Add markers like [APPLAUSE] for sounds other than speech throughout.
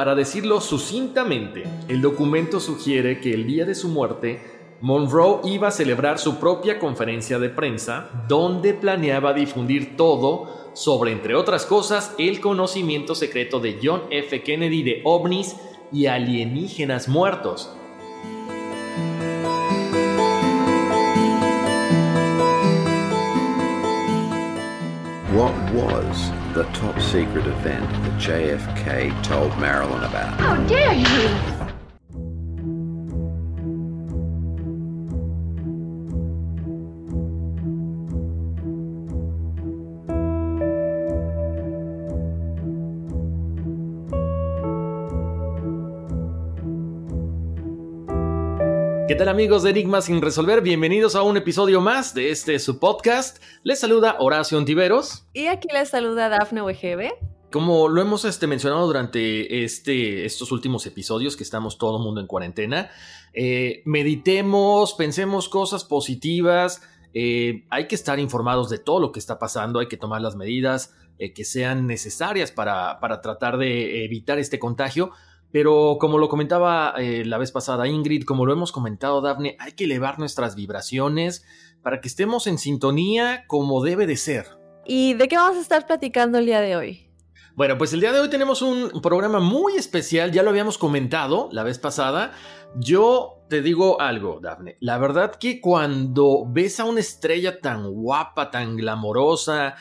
Para decirlo sucintamente, el documento sugiere que el día de su muerte, Monroe iba a celebrar su propia conferencia de prensa, donde planeaba difundir todo sobre, entre otras cosas, el conocimiento secreto de John F. Kennedy de ovnis y alienígenas muertos. What was the top secret event that JFK told Marilyn about? How dare you! Tal amigos de Enigmas sin resolver? Bienvenidos a un episodio más de este su podcast. Les saluda Horacio Ontiveros. Y aquí les saluda Dafne Wegebe. Como lo hemos este, mencionado durante este, estos últimos episodios que estamos todo el mundo en cuarentena, eh, meditemos, pensemos cosas positivas, eh, hay que estar informados de todo lo que está pasando, hay que tomar las medidas eh, que sean necesarias para, para tratar de evitar este contagio. Pero como lo comentaba eh, la vez pasada Ingrid, como lo hemos comentado Daphne, hay que elevar nuestras vibraciones para que estemos en sintonía como debe de ser. ¿Y de qué vamos a estar platicando el día de hoy? Bueno, pues el día de hoy tenemos un programa muy especial, ya lo habíamos comentado la vez pasada. Yo te digo algo, Daphne, la verdad que cuando ves a una estrella tan guapa, tan glamorosa,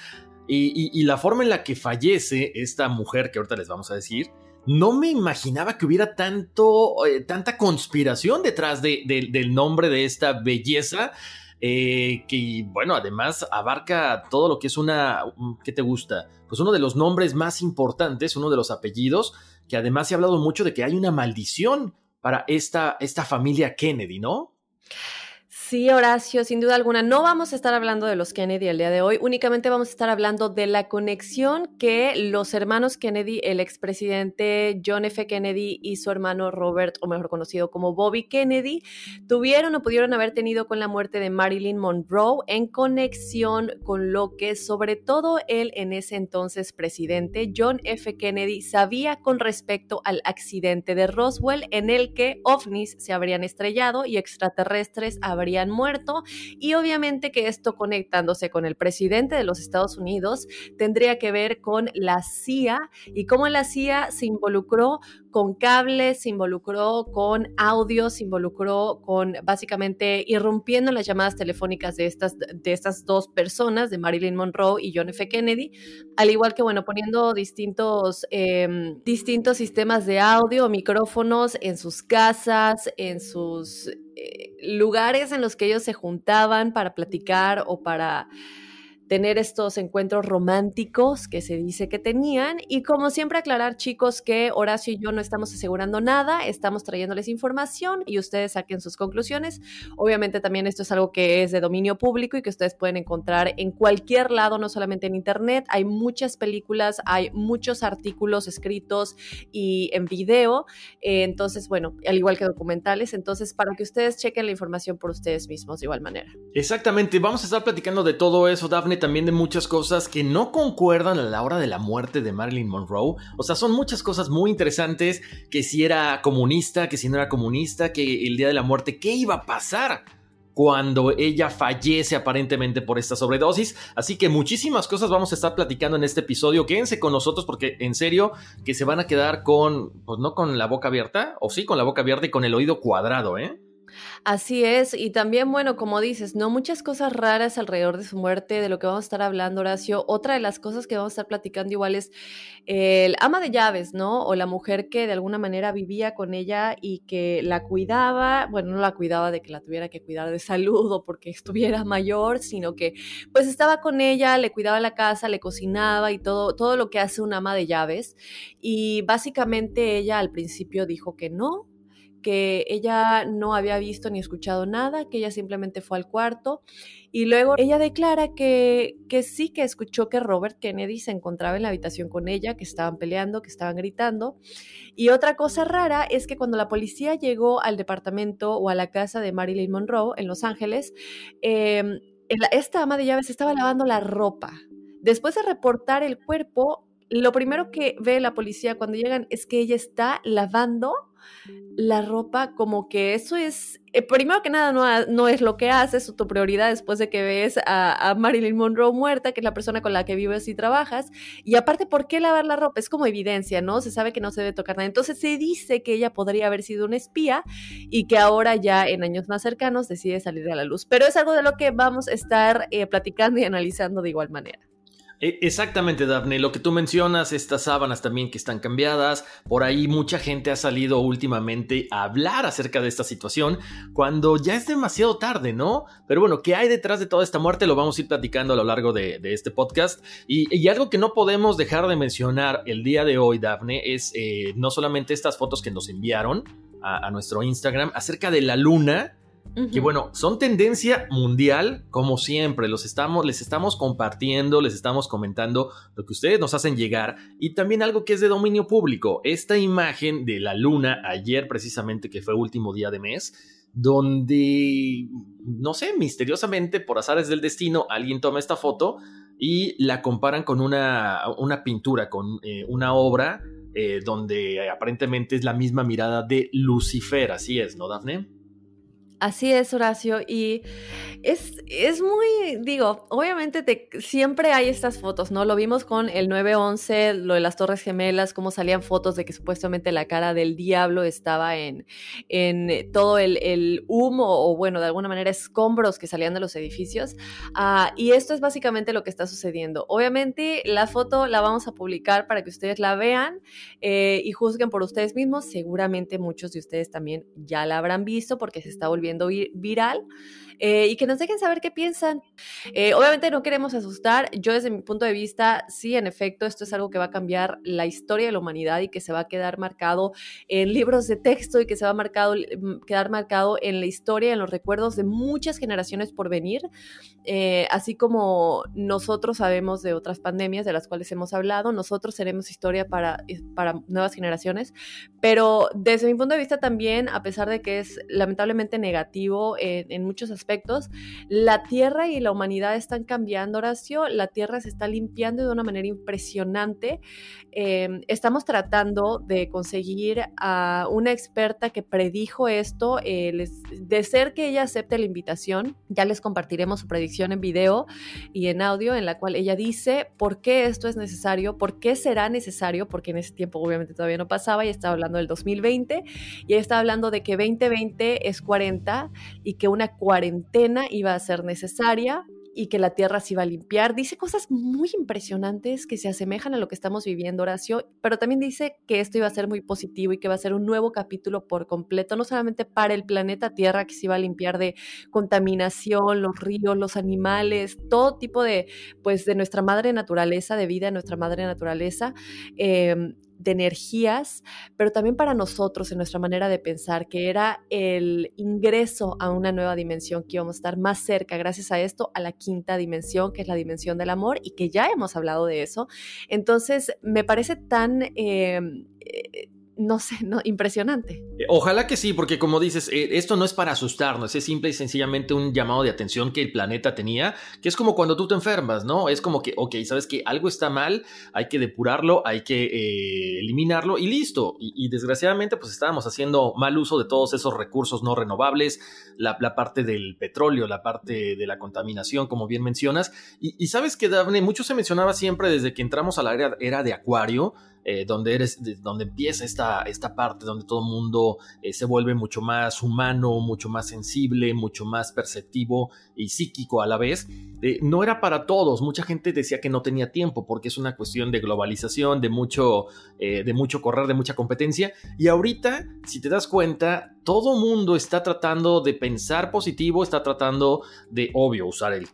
y, y, y la forma en la que fallece esta mujer que ahorita les vamos a decir, no me imaginaba que hubiera tanto, eh, tanta conspiración detrás de, de, del nombre de esta belleza. Eh, que bueno, además abarca todo lo que es una, ¿qué te gusta? Pues uno de los nombres más importantes, uno de los apellidos, que además se ha hablado mucho de que hay una maldición para esta, esta familia Kennedy, ¿no? Sí, Horacio, sin duda alguna. No vamos a estar hablando de los Kennedy el día de hoy, únicamente vamos a estar hablando de la conexión que los hermanos Kennedy, el expresidente John F. Kennedy y su hermano Robert, o mejor conocido como Bobby Kennedy, tuvieron o pudieron haber tenido con la muerte de Marilyn Monroe en conexión con lo que sobre todo él en ese entonces presidente, John F. Kennedy, sabía con respecto al accidente de Roswell en el que ovnis se habrían estrellado y extraterrestres habrían muerto y obviamente que esto conectándose con el presidente de los Estados Unidos tendría que ver con la CIA y cómo la CIA se involucró con cables, se involucró con audio, se involucró con básicamente irrumpiendo las llamadas telefónicas de estas, de estas dos personas, de Marilyn Monroe y John F. Kennedy, al igual que, bueno, poniendo distintos, eh, distintos sistemas de audio, micrófonos en sus casas, en sus eh, lugares en los que ellos se juntaban para platicar o para tener estos encuentros románticos que se dice que tenían. Y como siempre aclarar chicos que Horacio y yo no estamos asegurando nada, estamos trayéndoles información y ustedes saquen sus conclusiones. Obviamente también esto es algo que es de dominio público y que ustedes pueden encontrar en cualquier lado, no solamente en internet. Hay muchas películas, hay muchos artículos escritos y en video. Eh, entonces, bueno, al igual que documentales. Entonces, para que ustedes chequen la información por ustedes mismos de igual manera. Exactamente, vamos a estar platicando de todo eso, Daphne, también de muchas cosas que no concuerdan a la hora de la muerte de Marilyn Monroe. O sea, son muchas cosas muy interesantes, que si era comunista, que si no era comunista, que el día de la muerte, ¿qué iba a pasar? cuando ella fallece aparentemente por esta sobredosis. Así que muchísimas cosas vamos a estar platicando en este episodio. Quédense con nosotros porque en serio que se van a quedar con, pues no con la boca abierta, o sí, con la boca abierta y con el oído cuadrado, ¿eh? Así es, y también, bueno, como dices, no muchas cosas raras alrededor de su muerte, de lo que vamos a estar hablando, Horacio. Otra de las cosas que vamos a estar platicando igual es el ama de llaves, ¿no? O la mujer que de alguna manera vivía con ella y que la cuidaba, bueno, no la cuidaba de que la tuviera que cuidar de salud o porque estuviera mayor, sino que pues estaba con ella, le cuidaba la casa, le cocinaba y todo, todo lo que hace un ama de llaves. Y básicamente ella al principio dijo que no, que ella no había visto ni escuchado nada, que ella simplemente fue al cuarto y luego ella declara que, que sí que escuchó que Robert Kennedy se encontraba en la habitación con ella, que estaban peleando, que estaban gritando. Y otra cosa rara es que cuando la policía llegó al departamento o a la casa de Marilyn Monroe en Los Ángeles, em, esta ama de llaves estaba lavando la ropa. Después de reportar el cuerpo, lo primero que ve la policía cuando llegan es que ella está lavando la ropa, como que eso es, eh, primero que nada, no, no, es lo que haces, tu prioridad después de que ves a, Marilyn Monroe muerta, que es la persona con la que vives y trabajas. Y aparte, ¿por qué lavar la ropa? Es como evidencia, ¿no? Se sabe que no se debe tocar nada. Entonces se dice que ella podría haber sido una espía y que ahora ya en años más cercanos decide salir a la luz. Pero es algo de lo que vamos a estar eh, platicando y analizando de igual manera. E, exactamente, Daphne. Lo que tú mencionas, estas sábanas también que están cambiadas. Por ahí mucha gente ha salido últimamente a hablar acerca de esta situación cuando ya es demasiado tarde, ¿no? Pero bueno, ¿qué hay detrás de toda esta muerte? Lo vamos a ir platicando a lo largo de, este podcast. Y, algo que no podemos dejar de mencionar el día de hoy, Daphne, es eh, no solamente estas fotos que nos enviaron a, a nuestro Instagram acerca de la luna que bueno, son tendencia mundial, como siempre, los estamos, les estamos compartiendo, les estamos comentando lo que ustedes nos hacen llegar y también algo que es de dominio público, esta imagen de la luna ayer precisamente que fue último día de mes, donde, no sé, misteriosamente, por azares del destino, alguien toma esta foto y la comparan con una, una pintura, con eh, una obra eh, donde aparentemente es la misma mirada de Lucifer, así es, ¿no, Dafne? Así es, Horacio. Y es, es muy, digo, obviamente te, siempre hay estas fotos, ¿no? Lo vimos con el 911, lo de las Torres Gemelas, cómo salían fotos de que supuestamente la cara del diablo estaba en, en todo el, humo o, bueno, de alguna manera escombros que salían de los edificios. Ah, y esto es básicamente lo que está sucediendo. Obviamente la foto la vamos a publicar para que ustedes la vean eh, y juzguen por ustedes mismos. Seguramente muchos de ustedes también ya la habrán visto porque se está volviendo viral. Eh, y que nos dejen saber qué piensan. Eh, obviamente no queremos asustar. Yo desde mi punto de vista, sí, en efecto, esto es algo que va a cambiar la historia de la humanidad y que se va a quedar marcado en libros de texto y que se va a marcado, mm, quedar marcado en la historia, en los recuerdos de muchas generaciones por venir. Eh, así como nosotros sabemos de otras pandemias de las cuales hemos hablado, nosotros seremos historia para, para nuevas generaciones. Pero desde mi punto de vista también, a pesar de que es lamentablemente negativo en, en muchos aspectos, la Tierra y la humanidad están cambiando, Horacio. La Tierra se está limpiando de una manera impresionante. Em, estamos tratando de conseguir a una experta que predijo esto. Eh, de ser que ella acepte la invitación, ya les compartiremos su predicción en video y en audio, en la cual ella dice por qué esto es necesario, por qué será necesario, porque en ese tiempo obviamente todavía no pasaba y estaba hablando del 2020 y ella está hablando de que 2020 es 40 y que una cuarentena iba a ser necesaria y que la tierra se iba a limpiar. Dice cosas muy impresionantes que se asemejan a lo que estamos viviendo, Horacio, pero también dice que esto iba a ser muy positivo y que va a ser un nuevo capítulo por completo, no solamente para el planeta Tierra que se iba a limpiar de contaminación, los ríos, los animales, todo tipo de, pues, de nuestra madre naturaleza, de vida, nuestra madre naturaleza. Eh, de energías, pero también para nosotros en nuestra manera de pensar, que era el ingreso a una nueva dimensión, que íbamos a estar más cerca, gracias a esto, a la quinta dimensión, que es la dimensión del amor, y que ya hemos hablado de eso. Entonces, me parece tan... Eh, eh, no sé, no, impresionante. Eh, ojalá que sí, porque como dices, eh, esto no es para asustarnos, es simple y sencillamente un llamado de atención que el planeta tenía, que es como cuando tú te enfermas, ¿no? Es como que, ok, sabes que algo está mal, hay que depurarlo, hay que eh, eliminarlo y listo. Y, desgraciadamente, pues estábamos haciendo mal uso de todos esos recursos no renovables, la, parte del petróleo, la parte de la contaminación, como bien mencionas. Y, sabes que, Daphne, mucho se mencionaba siempre desde que entramos a la era de Acuario, eh, donde, eres, donde empieza esta, esta parte, donde todo el mundo eh, se vuelve mucho más humano, mucho más sensible, mucho más perceptivo y psíquico a la vez. Eh, no era para todos, mucha gente decía que no tenía tiempo porque es una cuestión de globalización, de mucho, de mucho correr, de mucha competencia. Y ahorita, si te das cuenta, todo mundo está tratando de pensar positivo, está tratando de, obvio, usar el,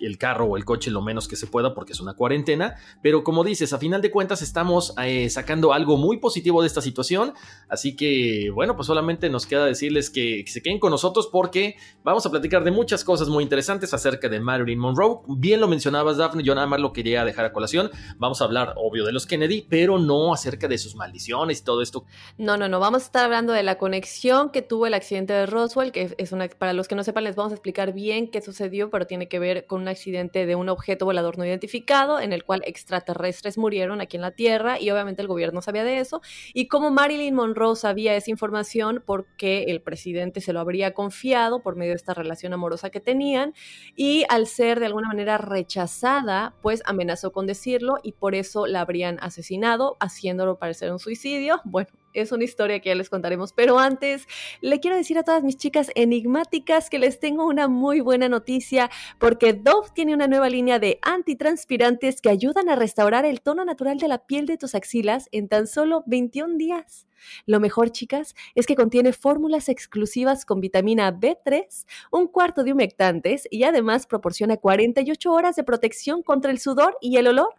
el, carro o el coche lo menos que se pueda porque es una cuarentena, pero como dices, a final de cuentas estamos eh, sacando algo muy positivo de esta situación, así que bueno, pues solamente nos queda decirles que, se queden con nosotros porque vamos a platicar de muchas cosas muy interesantes acerca de Marilyn Monroe. Bien lo mencionabas, Daphne, yo nada más lo quería dejar a colación. Vamos a hablar, obvio, de los Kennedy, pero no acerca de sus maldiciones y todo esto. No, no, no, vamos a estar hablando de la conexión que tuvo el accidente de Roswell, que es una, para los que no sepan les vamos a explicar bien qué sucedió, pero tiene que ver con un accidente de un objeto volador no identificado en el cual extraterrestres murieron aquí en la Tierra y el gobierno sabía de eso y como Marilyn Monroe sabía esa información porque el presidente se lo habría confiado por medio de esta relación amorosa que tenían y al ser de alguna manera rechazada, pues amenazó con decirlo y por eso la habrían asesinado, haciéndolo parecer un suicidio. Bueno, es una historia que ya les contaremos, pero antes le quiero decir a todas mis chicas enigmáticas que les tengo una muy buena noticia porque Dove tiene una nueva línea de antitranspirantes que ayudan a restaurar el tono natural de la piel de tus axilas en tan solo 21 días. Lo mejor, chicas, es que contiene fórmulas exclusivas con vitamina B3, un cuarto de humectantes y además proporciona 48 horas de protección contra el sudor y el olor.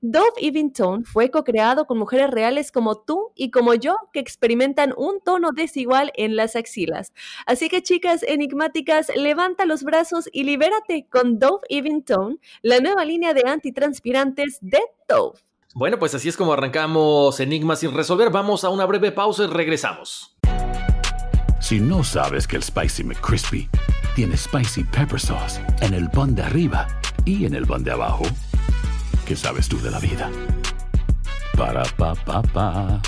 Dove Even Tone fue co-creado con mujeres reales como tú y como yo que experimentan un tono desigual en las axilas. Así que chicas enigmáticas, levanta los brazos y libérate con Dove Even Tone, la nueva línea de antitranspirantes de Dove. Bueno, pues así es como arrancamos Enigmas sin resolver. Vamos a una breve pausa y regresamos. Si no sabes que el Spicy McCrispy tiene Spicy Pepper Sauce en el pan de arriba y en el pan de abajo, ¿Qué sabes tú de la vida? Para pa pa pa.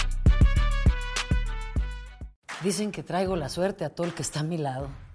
Dicen que traigo la suerte a todo el que está a mi lado.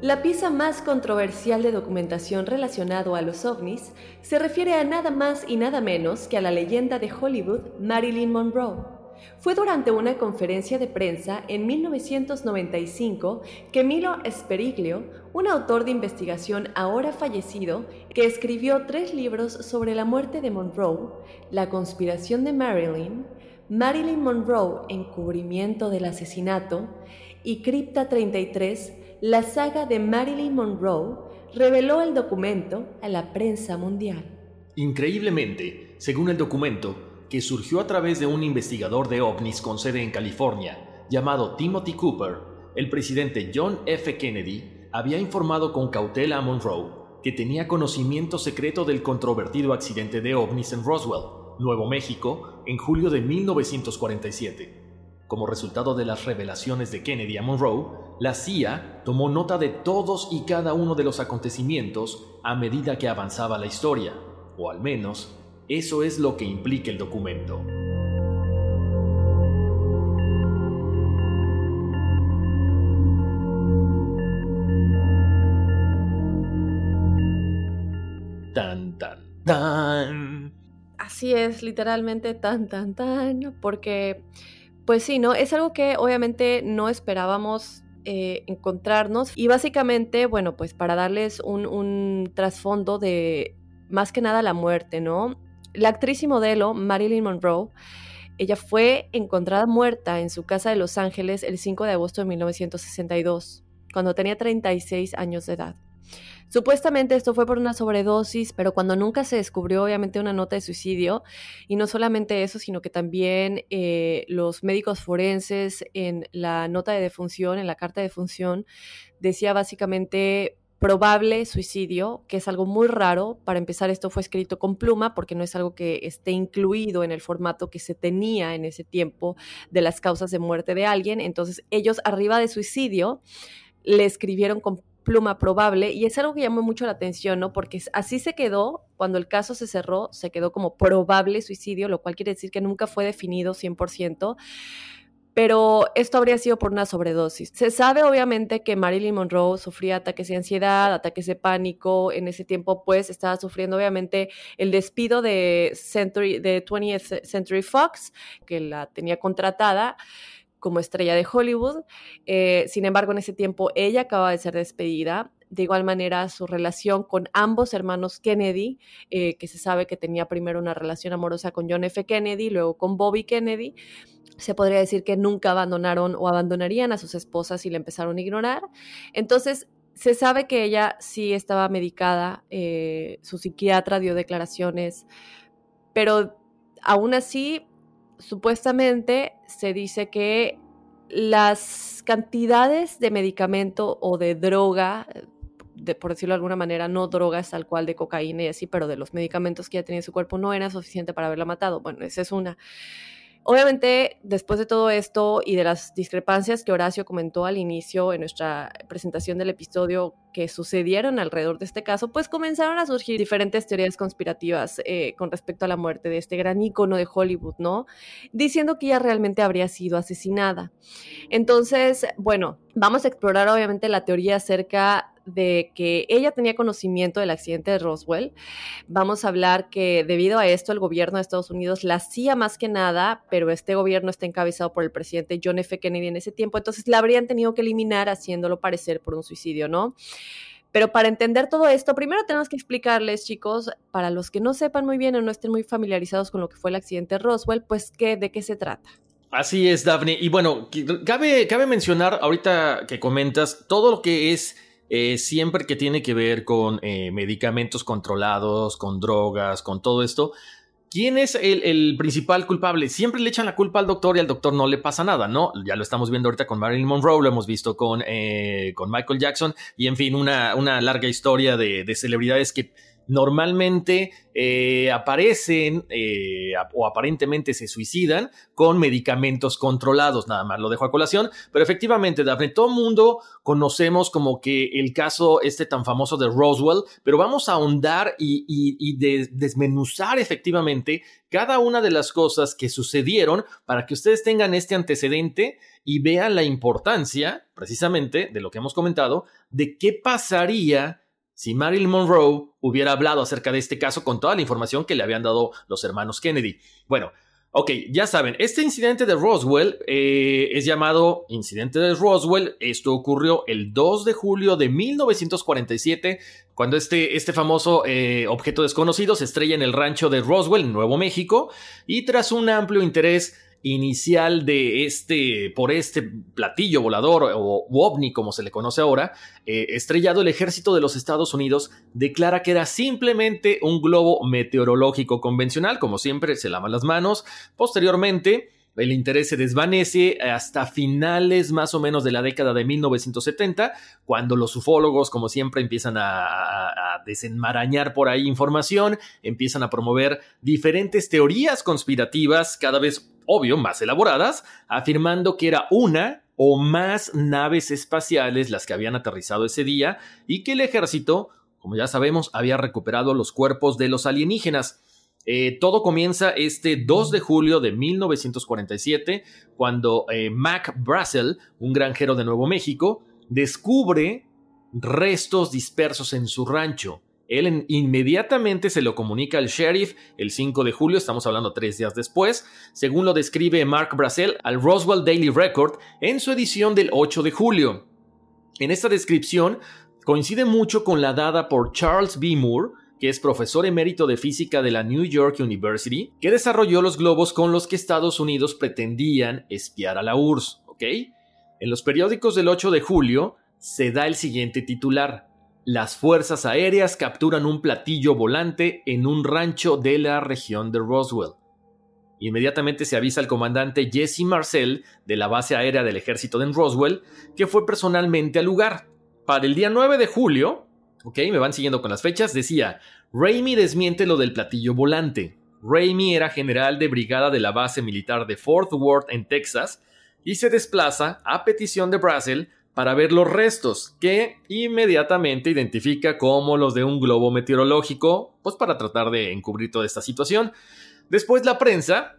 La pieza más controversial de documentación relacionado a los ovnis se refiere a nada más y nada menos que a la leyenda de Hollywood Marilyn Monroe. Fue durante una conferencia de prensa en 1995 que Milo Speriglio, un autor de investigación ahora fallecido, que escribió tres libros sobre la muerte de Monroe, La conspiración de Marilyn, Marilyn Monroe, encubrimiento del asesinato, y Cripta 33, la saga de Marilyn Monroe, reveló el documento a la prensa mundial. Increíblemente, según el documento, que surgió a través de un investigador de ovnis con sede en California, llamado Timothy Cooper, el presidente John F. Kennedy había informado con cautela a Monroe que tenía conocimiento secreto del controvertido accidente de ovnis en Roswell, Nuevo México, en julio de 1947. Como resultado de las revelaciones de Kennedy a Monroe, la CIA tomó nota de todos y cada uno de los acontecimientos a medida que avanzaba la historia, o al menos eso es lo que implica el documento. Tan, tan, tan. Así es, literalmente tan, tan, tan, porque, pues sí, ¿no? Es algo que obviamente no esperábamos eh, encontrarnos y básicamente, bueno, pues para darles un, un trasfondo de más que nada la muerte, ¿no? La actriz y modelo Marilyn Monroe, ella fue encontrada muerta en su casa de Los Ángeles el 5 de agosto de 1962, cuando tenía 36 años de edad. Supuestamente esto fue por una sobredosis, pero cuando nunca se descubrió obviamente una nota de suicidio, y no solamente eso, sino que también eh, los médicos forenses en la nota de defunción, en la carta de defunción, decía básicamente probable suicidio, que es algo muy raro. Para empezar, esto fue escrito con pluma porque no es algo que esté incluido en el formato que se tenía en ese tiempo de las causas de muerte de alguien. Entonces, ellos arriba de suicidio le escribieron con pluma probable y es algo que llamó mucho la atención, ¿no? Porque así se quedó, cuando el caso se cerró, se quedó como probable suicidio, lo cual quiere decir que nunca fue definido 100%, pero esto habría sido por una sobredosis. Se sabe obviamente que Marilyn Monroe sufría ataques de ansiedad, ataques de pánico, en ese tiempo pues estaba sufriendo obviamente el despido de, Century, de 20th Century Fox, que la tenía contratada como estrella de Hollywood. Eh, sin embargo, en ese tiempo ella acaba de ser despedida. De igual manera, su relación con ambos hermanos Kennedy, eh, que se sabe que tenía primero una relación amorosa con John F. Kennedy, luego con Bobby Kennedy, se podría decir que nunca abandonaron o abandonarían a sus esposas y le empezaron a ignorar. Entonces, se sabe que ella sí estaba medicada, eh, su psiquiatra dio declaraciones, pero aún así supuestamente se dice que las cantidades de medicamento o de droga, de, por decirlo de alguna manera, no drogas tal cual de cocaína y así, pero de los medicamentos que ya tenía en su cuerpo no era suficiente para haberla matado. Bueno, esa es una. Obviamente, después de todo esto y de las discrepancias que Horacio comentó al inicio en nuestra presentación del episodio que sucedieron alrededor de este caso, pues comenzaron a surgir diferentes teorías conspirativas eh, con respecto a la muerte de este gran ícono de Hollywood, ¿no? Diciendo que ella realmente habría sido asesinada. Entonces, bueno, vamos a explorar obviamente la teoría acerca de que ella tenía conocimiento del accidente de Roswell. Vamos a hablar que debido a esto el gobierno de Estados Unidos la hacía más que nada, pero este gobierno está encabezado por el presidente John F. Kennedy en ese tiempo, entonces la habrían tenido que eliminar haciéndolo parecer por un suicidio, ¿no? Pero para entender todo esto, primero tenemos que explicarles, chicos, para los que no sepan muy bien o no estén muy familiarizados con lo que fue el accidente de Roswell, pues ¿qué, de qué se trata. Así es, Daphne. Y bueno, cabe, cabe mencionar ahorita que comentas todo lo que es eh, siempre que tiene que ver con eh, medicamentos controlados, con drogas, con todo esto, ¿quién es el, principal culpable? Siempre le echan la culpa al doctor y al doctor no le pasa nada, ¿no? Ya lo estamos viendo ahorita con Marilyn Monroe, lo hemos visto con, eh, con Michael Jackson y en fin, una, una larga historia de, de celebridades que normalmente eh, aparecen eh, o aparentemente se suicidan con medicamentos controlados, nada más lo dejo a colación, pero efectivamente, Daphne, todo mundo conocemos como que el caso este tan famoso de Roswell, pero vamos a ahondar y, desmenuzar efectivamente cada una de las cosas que sucedieron para que ustedes tengan este antecedente y vean la importancia, precisamente, de lo que hemos comentado, de qué pasaría si Marilyn Monroe hubiera hablado acerca de este caso con toda la información que le habían dado los hermanos Kennedy. Bueno, ok, ya saben, este incidente de Roswell eh, es llamado incidente de Roswell. Esto ocurrió el 2 de julio de 1947, cuando este, este famoso eh, objeto desconocido se estrella en el rancho de Roswell, Nuevo México, y tras un amplio interés inicial de este, por este platillo volador o ovni como se le conoce ahora, eh, estrellado el ejército de los Estados Unidos declara que era simplemente un globo meteorológico convencional, como siempre se lavan las manos. Posteriormente, el interés se desvanece hasta finales más o menos de la década de 1970, cuando los ufólogos, como siempre, empiezan a, a, desenmarañar por ahí información, empiezan a promover diferentes teorías conspirativas, cada vez, obvio, más elaboradas, afirmando que era una o más naves espaciales las que habían aterrizado ese día y que el ejército, como ya sabemos, había recuperado los cuerpos de los alienígenas. Eh, todo comienza este 2 de julio de 1947, cuando eh, Mac Brassel, un granjero de Nuevo México, descubre restos dispersos en su rancho. Él inmediatamente se lo comunica al sheriff el 5 de julio, estamos hablando tres días después, según lo describe Mark Brassel al Roswell Daily Record en su edición del 8 de julio. En esta descripción coincide mucho con la dada por Charles B. Moore, que es profesor emérito de física de la New York University, que desarrolló los globos con los que Estados Unidos pretendían espiar a la URSS, ¿ok? En los periódicos del 8 de julio se da el siguiente titular. Las fuerzas aéreas capturan un platillo volante en un rancho de la región de Roswell. Inmediatamente se avisa al comandante Jesse Marcel de la base aérea del ejército de Roswell, que fue personalmente al lugar. Para el día 9 de julio, ok, me van siguiendo con las fechas, decía, Raimi desmiente lo del platillo volante. Raimi era general de brigada de la base militar de Fort Worth en Texas y se desplaza a petición de Brasil para ver los restos, que inmediatamente identifica como los de un globo meteorológico, pues para tratar de encubrir toda esta situación. Después la prensa,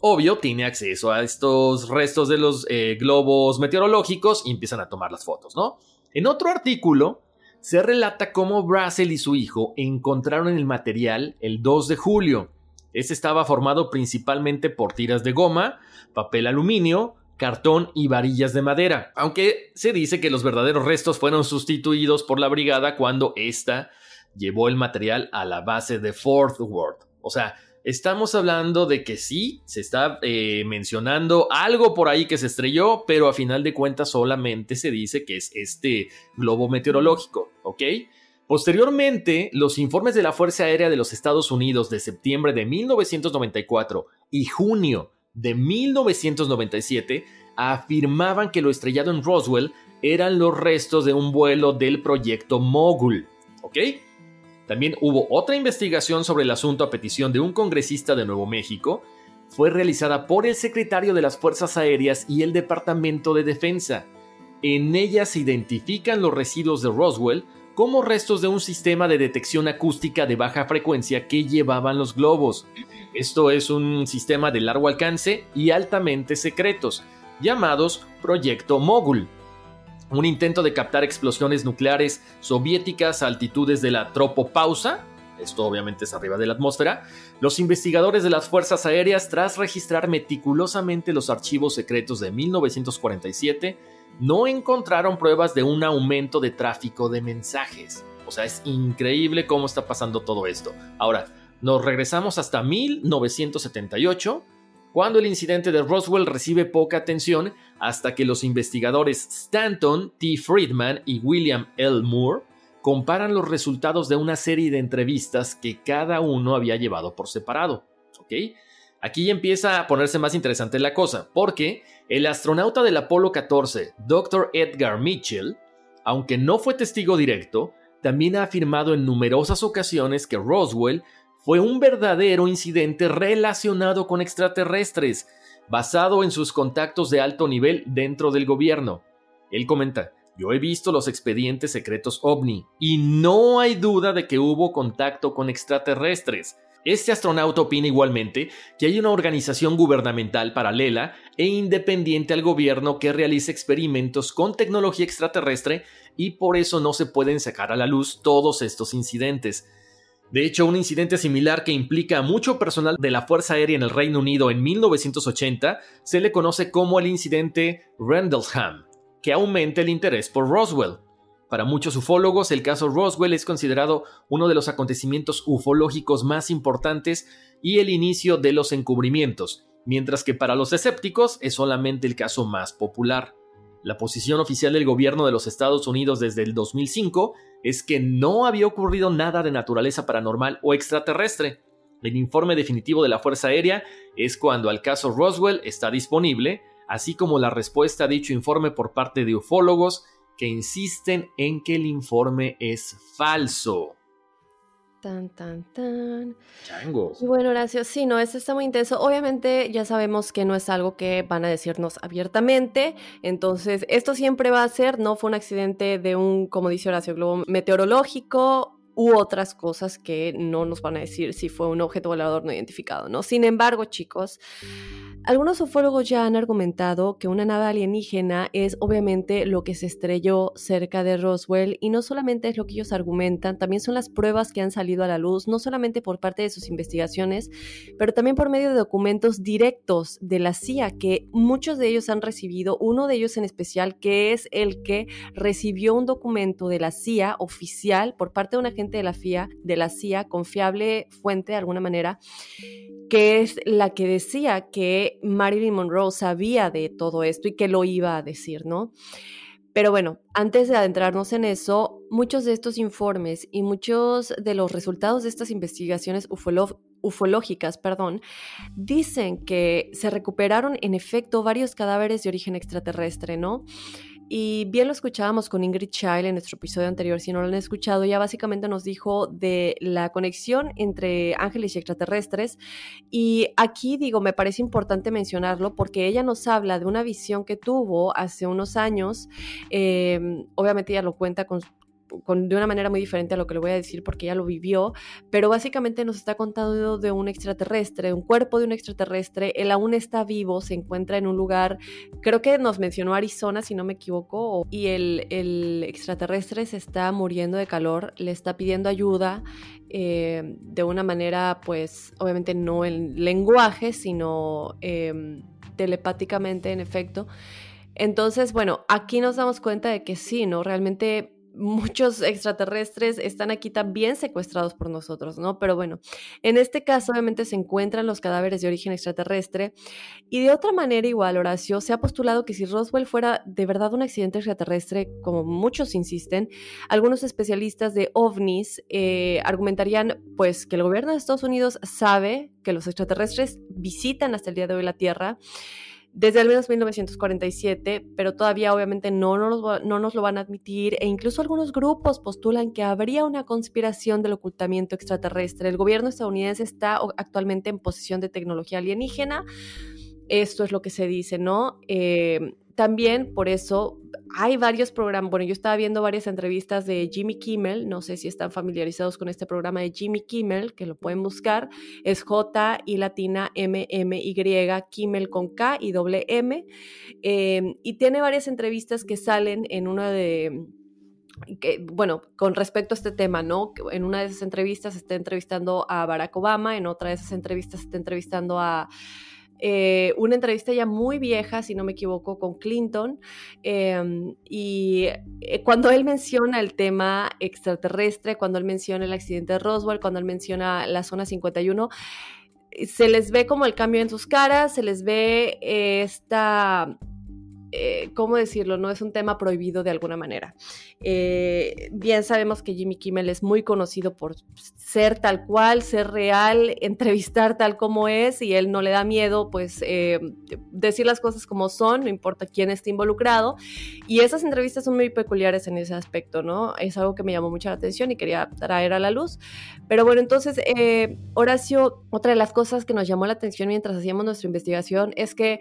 obvio, tiene acceso a estos restos de los eh, globos meteorológicos y empiezan a tomar las fotos, ¿no? En otro artículo, se relata cómo Brazel y su hijo encontraron el material el 2 de julio. Este estaba formado principalmente por tiras de goma, papel aluminio, cartón y varillas de madera, aunque se dice que los verdaderos restos fueron sustituidos por la brigada cuando ésta llevó el material a la base de Fort Worth. O sea, Estamos hablando de que sí, se está eh, mencionando algo por ahí que se estrelló, pero a final de cuentas solamente se dice que es este globo meteorológico, ¿ok? Posteriormente, los informes de la Fuerza Aérea de los Estados Unidos de septiembre de 1994 y junio de 1997 afirmaban que lo estrellado en Roswell eran los restos de un vuelo del proyecto Mogul, ¿ok? También hubo otra investigación sobre el asunto a petición de un congresista de Nuevo México. Fue realizada por el secretario de las Fuerzas Aéreas y el Departamento de Defensa. En ella se identifican los residuos de Roswell como restos de un sistema de detección acústica de baja frecuencia que llevaban los globos. Esto es un sistema de largo alcance y altamente secretos, llamados Proyecto Mogul un intento de captar explosiones nucleares soviéticas a altitudes de la tropopausa, esto obviamente es arriba de la atmósfera, los investigadores de las Fuerzas Aéreas, tras registrar meticulosamente los archivos secretos de 1947, no encontraron pruebas de un aumento de tráfico de mensajes. O sea, es increíble cómo está pasando todo esto. Ahora, nos regresamos hasta 1978, cuando el incidente de Roswell recibe poca atención hasta que los investigadores Stanton T. Friedman y William L. Moore comparan los resultados de una serie de entrevistas que cada uno había llevado por separado. Aquí empieza a ponerse más interesante la cosa, porque el astronauta del Apolo 14, Dr. Edgar Mitchell, aunque no fue testigo directo, también ha afirmado en numerosas ocasiones que Roswell fue un verdadero incidente relacionado con extraterrestres, basado en sus contactos de alto nivel dentro del gobierno. Él comenta, yo he visto los expedientes secretos ovni y no hay duda de que hubo contacto con extraterrestres. Este astronauta opina igualmente que hay una organización gubernamental paralela e independiente al gobierno que realiza experimentos con tecnología extraterrestre y por eso no se pueden sacar a la luz todos estos incidentes. De hecho, un incidente similar que implica a mucho personal de la Fuerza Aérea en el Reino Unido en 1980 se le conoce como el incidente Rendlesham, que aumenta el interés por Roswell. Para muchos ufólogos, el caso Roswell es considerado uno de los acontecimientos ufológicos más importantes y el inicio de los encubrimientos, mientras que para los escépticos es solamente el caso más popular. La posición oficial del gobierno de los Estados Unidos desde el 2005 es que no había ocurrido nada de naturaleza paranormal o extraterrestre. El informe definitivo de la Fuerza Aérea es cuando el caso Roswell está disponible, así como la respuesta a dicho informe por parte de ufólogos que insisten en que el informe es falso. Tan, tan, tan. Changos. Y bueno, Horacio, sí, no, esto está muy intenso. Obviamente ya sabemos que no es algo que van a decirnos abiertamente, entonces esto siempre va a ser, no fue un accidente de un, como dice Horacio, globo meteorológico u otras cosas que no nos van a decir si fue un objeto volador no identificado, ¿no? Sin embargo, chicos, algunos ufólogos ya han argumentado que una nave alienígena es obviamente lo que se estrelló cerca de Roswell y no solamente es lo que ellos argumentan, también son las pruebas que han salido a la luz, no solamente por parte de sus investigaciones, pero también por medio de documentos directos de la CIA que muchos de ellos han recibido, uno de ellos en especial que es el que recibió un documento de la CIA oficial por parte de un de la CIA, de la CIA, confiable fuente de alguna manera, que es la que decía que Marilyn Monroe sabía de todo esto y que lo iba a decir, ¿no? Pero bueno, antes de adentrarnos en eso, muchos de estos informes y muchos de los resultados de estas investigaciones ufológicas, perdón, dicen que se recuperaron en efecto varios cadáveres de origen extraterrestre, ¿no? Y bien lo escuchábamos con Ingrid Child en nuestro episodio anterior, si no lo han escuchado, ella básicamente nos dijo de la conexión entre ángeles y extraterrestres. Y aquí digo, me parece importante mencionarlo porque ella nos habla de una visión que tuvo hace unos años. Eh, obviamente ella lo cuenta con, de una manera muy diferente a lo que le voy a decir porque ya lo vivió, pero básicamente nos está contando de un extraterrestre, un cuerpo de un extraterrestre, él aún está vivo, se encuentra en un lugar, creo que nos mencionó Arizona si no me equivoco, y el, el extraterrestre se está muriendo de calor, le está pidiendo ayuda eh, de una manera pues obviamente no en lenguaje, sino em, telepáticamente en efecto. Entonces, bueno, aquí nos damos cuenta de que sí, ¿no? Realmente muchos extraterrestres están aquí también secuestrados por nosotros, ¿no? Pero bueno, en este caso obviamente se encuentran los cadáveres de origen extraterrestre y de otra manera igual, Horacio, se ha postulado que si Roswell fuera de verdad un accidente extraterrestre, como muchos insisten, algunos especialistas de ovnis eh, argumentarían pues que el gobierno de Estados Unidos sabe que los extraterrestres visitan hasta el día de hoy la Tierra desde al menos 1947, pero todavía obviamente no, no, nos lo van a admitir e incluso algunos grupos postulan que habría una conspiración del ocultamiento extraterrestre. El gobierno estadounidense está actualmente en posesión de tecnología alienígena. Esto es lo que se dice, ¿no? Eh, también por eso hay varios programas, bueno, yo estaba viendo varias entrevistas de Jimmy Kimmel, no sé si están familiarizados con este programa de Jimmy Kimmel, que lo pueden buscar, es J y latina M M Y Kimmel con K y doble M, em, y tiene varias entrevistas que salen en una de que, bueno, con respecto a este tema, ¿no? En una de esas entrevistas está entrevistando a Barack Obama, en otra de esas entrevistas está entrevistando a eh, una entrevista ya muy vieja, si no me equivoco, con Clinton, em, y eh, cuando él menciona el tema extraterrestre, cuando él menciona el accidente de Roswell, cuando él menciona la zona 51, se les ve como el cambio en sus caras, se les ve esta eh, ¿cómo decirlo? No es un tema prohibido de alguna manera. Eh, bien sabemos que Jimmy Kimmel es muy conocido por ser tal cual, ser real, [LAUGHS] entrevistar tal como es y él no le da miedo, pues, eh, decir las cosas como son, no importa quién esté involucrado. Y esas entrevistas son muy peculiares en ese aspecto, ¿no? Es algo que me llamó mucho la atención y quería traer a la luz. Pero bueno, entonces, Horacio, otra de las cosas que nos llamó la atención mientras hacíamos nuestra investigación es que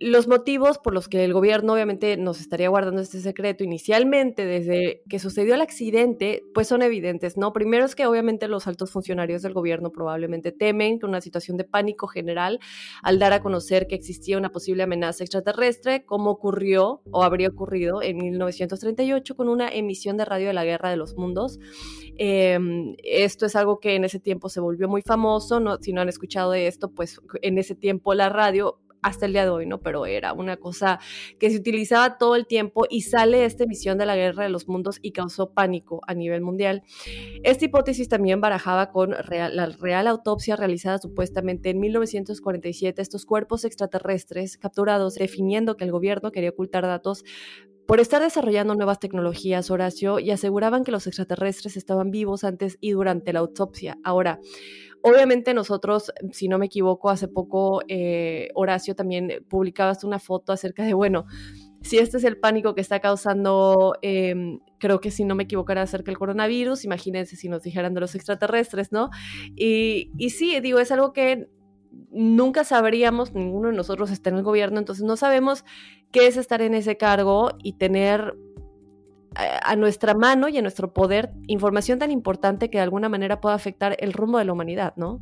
los motivos por los que el gobierno obviamente nos estaría guardando este secreto inicialmente desde que sucedió el accidente, pues son evidentes, ¿no? Primero es que obviamente los altos funcionarios del gobierno probablemente temen que una situación de pánico general al dar a conocer que existía una posible amenaza extraterrestre, como ocurrió o habría ocurrido en 1938 con una emisión de radio de la Guerra de los Mundos. Em, esto es algo que en ese tiempo se volvió muy famoso, ¿no? si no han escuchado de esto, pues en ese tiempo la radio hasta el día de hoy, ¿no? Pero era una cosa que se utilizaba todo el tiempo y sale esta emisión de la Guerra de los Mundos y causó pánico a nivel mundial. Esta hipótesis también barajaba con la real autopsia realizada supuestamente en 1947 estos cuerpos extraterrestres capturados, definiendo que el gobierno quería ocultar datos por estar desarrollando nuevas tecnologías, Horacio, y aseguraban que los extraterrestres estaban vivos antes y durante la autopsia. Ahora, Obviamente nosotros, si no me equivoco, hace poco eh, Horacio también publicabas una foto acerca de, bueno, si este es el pánico que está causando, em, creo que si no me equivoco era acerca del coronavirus, imagínense si nos dijeran de los extraterrestres, ¿no? Y, y sí, digo, es algo que nunca sabríamos, ninguno de nosotros está en el gobierno, entonces no sabemos qué es estar en ese cargo y tener a nuestra mano y a nuestro poder información tan importante que de alguna manera pueda afectar el rumbo de la humanidad, ¿no?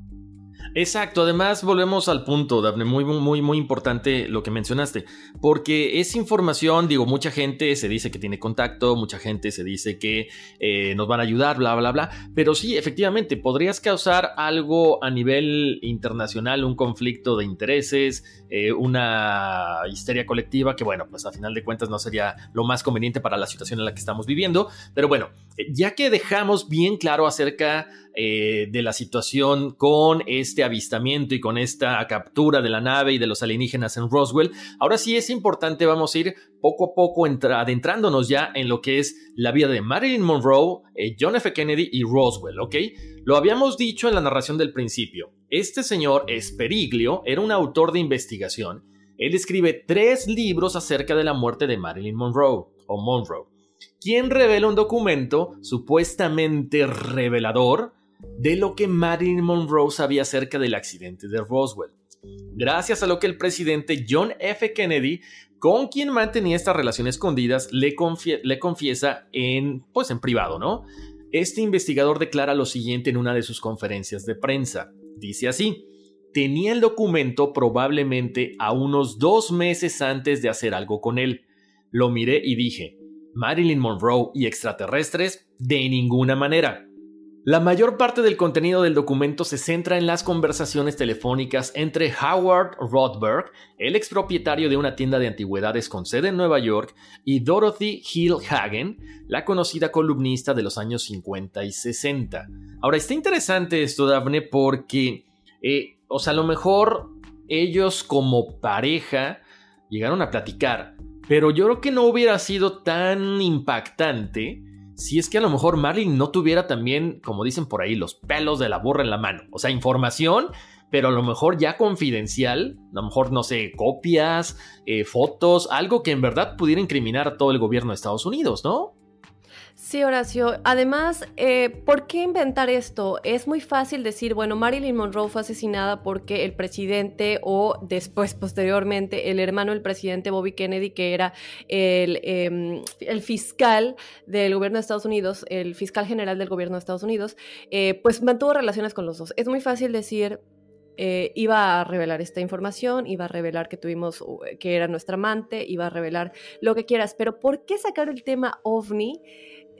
Exacto, además volvemos al punto, Daphne, muy, muy, muy importante lo que mencionaste, porque es información, digo, mucha gente se dice que tiene contacto, mucha gente se dice que eh, nos van a ayudar, bla, bla, bla, pero sí, efectivamente, podrías causar algo a nivel internacional, un conflicto de intereses, eh, una histeria colectiva, que bueno, pues a final de cuentas no sería lo más conveniente para la situación en la que estamos viviendo, pero bueno, ya que dejamos bien claro acerca eh, de la situación con este avistamiento y con esta captura de la nave y de los alienígenas en Roswell. Ahora sí es importante, vamos a ir poco a poco adentrándonos ya en lo que es la vida de Marilyn Monroe, eh, John F. Kennedy y Roswell, ¿ok? Lo habíamos dicho en la narración del principio. Este señor Esperiglio era un autor de investigación. Él escribe tres libros acerca de la muerte de Marilyn Monroe o Monroe, quien revela un documento supuestamente revelador de lo que Marilyn Monroe sabía acerca del accidente de Roswell. Gracias a lo que el presidente John F. Kennedy, con quien mantenía estas relaciones escondidas, le, le confiesa en, pues en privado, ¿no? Este investigador declara lo siguiente en una de sus conferencias de prensa. Dice así, tenía el documento probablemente a unos dos meses antes de hacer algo con él. Lo miré y dije, Marilyn Monroe y extraterrestres, de ninguna manera. La mayor parte del contenido del documento se centra en las conversaciones telefónicas entre Howard Rothberg, el expropietario de una tienda de antigüedades con sede en Nueva York, y Dorothy Hill Hagen, la conocida columnista de los años 50 y 60. Ahora, está interesante esto, Daphne, porque, eh, o sea, a lo mejor ellos como pareja llegaron a platicar, pero yo creo que no hubiera sido tan impactante si es que a lo mejor Marilyn no tuviera también, como dicen por ahí, los pelos de la burra en la mano. O sea, información, pero a lo mejor ya confidencial, a lo mejor, no sé, copias, eh, fotos, algo que en verdad pudiera incriminar a todo el gobierno de Estados Unidos, ¿no? Sí, Horacio. Además, eh, ¿por qué inventar esto? Es muy fácil decir, bueno, Marilyn Monroe fue asesinada porque el presidente o después, [LAUGHS] posteriormente, el hermano del presidente Bobby Kennedy, que era el, em, el fiscal del gobierno de Estados Unidos, el fiscal general del gobierno de Estados Unidos, eh, pues mantuvo relaciones con los dos. Es muy fácil decir, eh, iba a revelar esta información, iba a revelar que tuvimos, que era nuestra amante, iba a revelar lo que quieras, pero ¿por qué sacar el tema ovni?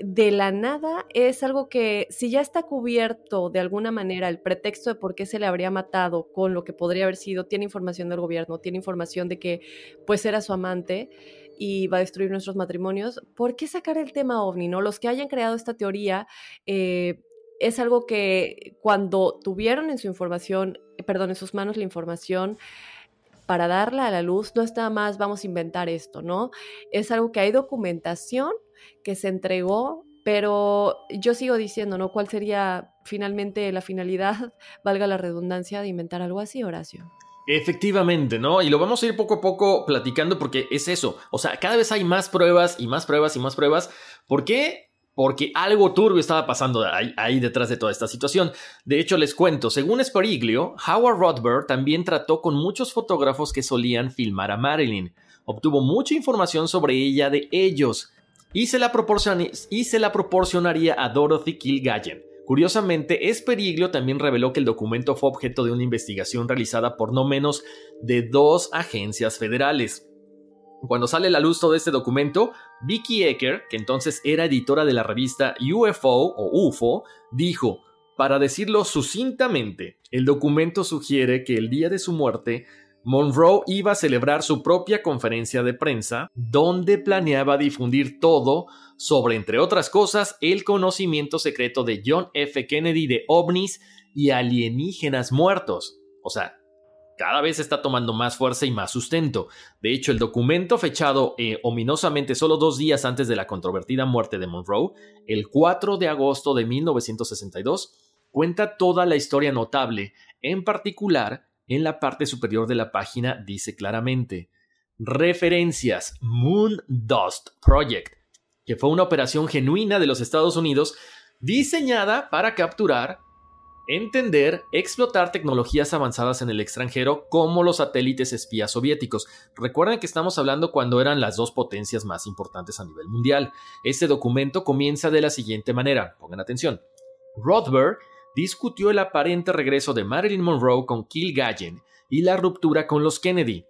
De la nada es algo que si ya está cubierto de alguna manera el pretexto de por qué se le habría matado con lo que podría haber sido, tiene información del gobierno, tiene información de que pues era su amante y va a destruir nuestros matrimonios, ¿por qué sacar el tema ovni? ¿no? Los que hayan creado esta teoría eh, es algo que cuando tuvieron en su información, perdón, en sus manos la información, para darla a la luz, no está más, vamos a inventar esto, ¿no? Es algo que hay documentación que se entregó, pero yo sigo diciendo, ¿no? ¿Cuál sería finalmente la finalidad, [LAUGHS] valga la redundancia, de inventar algo así, Horacio? Efectivamente, ¿no? Y lo vamos a ir poco a poco platicando porque es eso. O sea, cada vez hay más pruebas y más pruebas y más pruebas. ¿Por qué? porque algo turbio estaba pasando ahí, detrás de toda esta situación. De hecho, les cuento, según Spariglio, Howard Rothberg también trató con muchos fotógrafos que solían filmar a Marilyn. Obtuvo mucha información sobre ella de ellos y se la, proporcionaría a Dorothy Kilgallen. Curiosamente, Esperiglio también reveló que el documento fue objeto de una investigación realizada por no menos de dos agencias federales. Cuando sale a la luz todo este documento, Vicky Ecker, que entonces era editora de la revista UFO o UFO, dijo, para decirlo sucintamente, el documento sugiere que el día de su muerte, Monroe iba a celebrar su propia conferencia de prensa, donde planeaba difundir todo sobre, entre otras cosas, el conocimiento secreto de John F. Kennedy de ovnis y alienígenas muertos. O sea, cada vez está tomando más fuerza y más sustento. De hecho, el documento fechado eh, ominosamente solo dos días antes de la controvertida muerte de Monroe, el 4 de agosto de 1962, cuenta toda la historia notable, en particular en la parte superior de la página dice claramente referencias Moon Dust Project, que fue una operación genuina de los Estados Unidos diseñada para capturar entender, explotar tecnologías avanzadas en el extranjero como los satélites espías soviéticos. Recuerden que estamos hablando cuando eran las dos potencias más importantes a nivel mundial. Este documento comienza de la siguiente manera, pongan atención. Rothberg discutió el aparente regreso de Marilyn Monroe con Kilgallen y la ruptura con los Kennedy.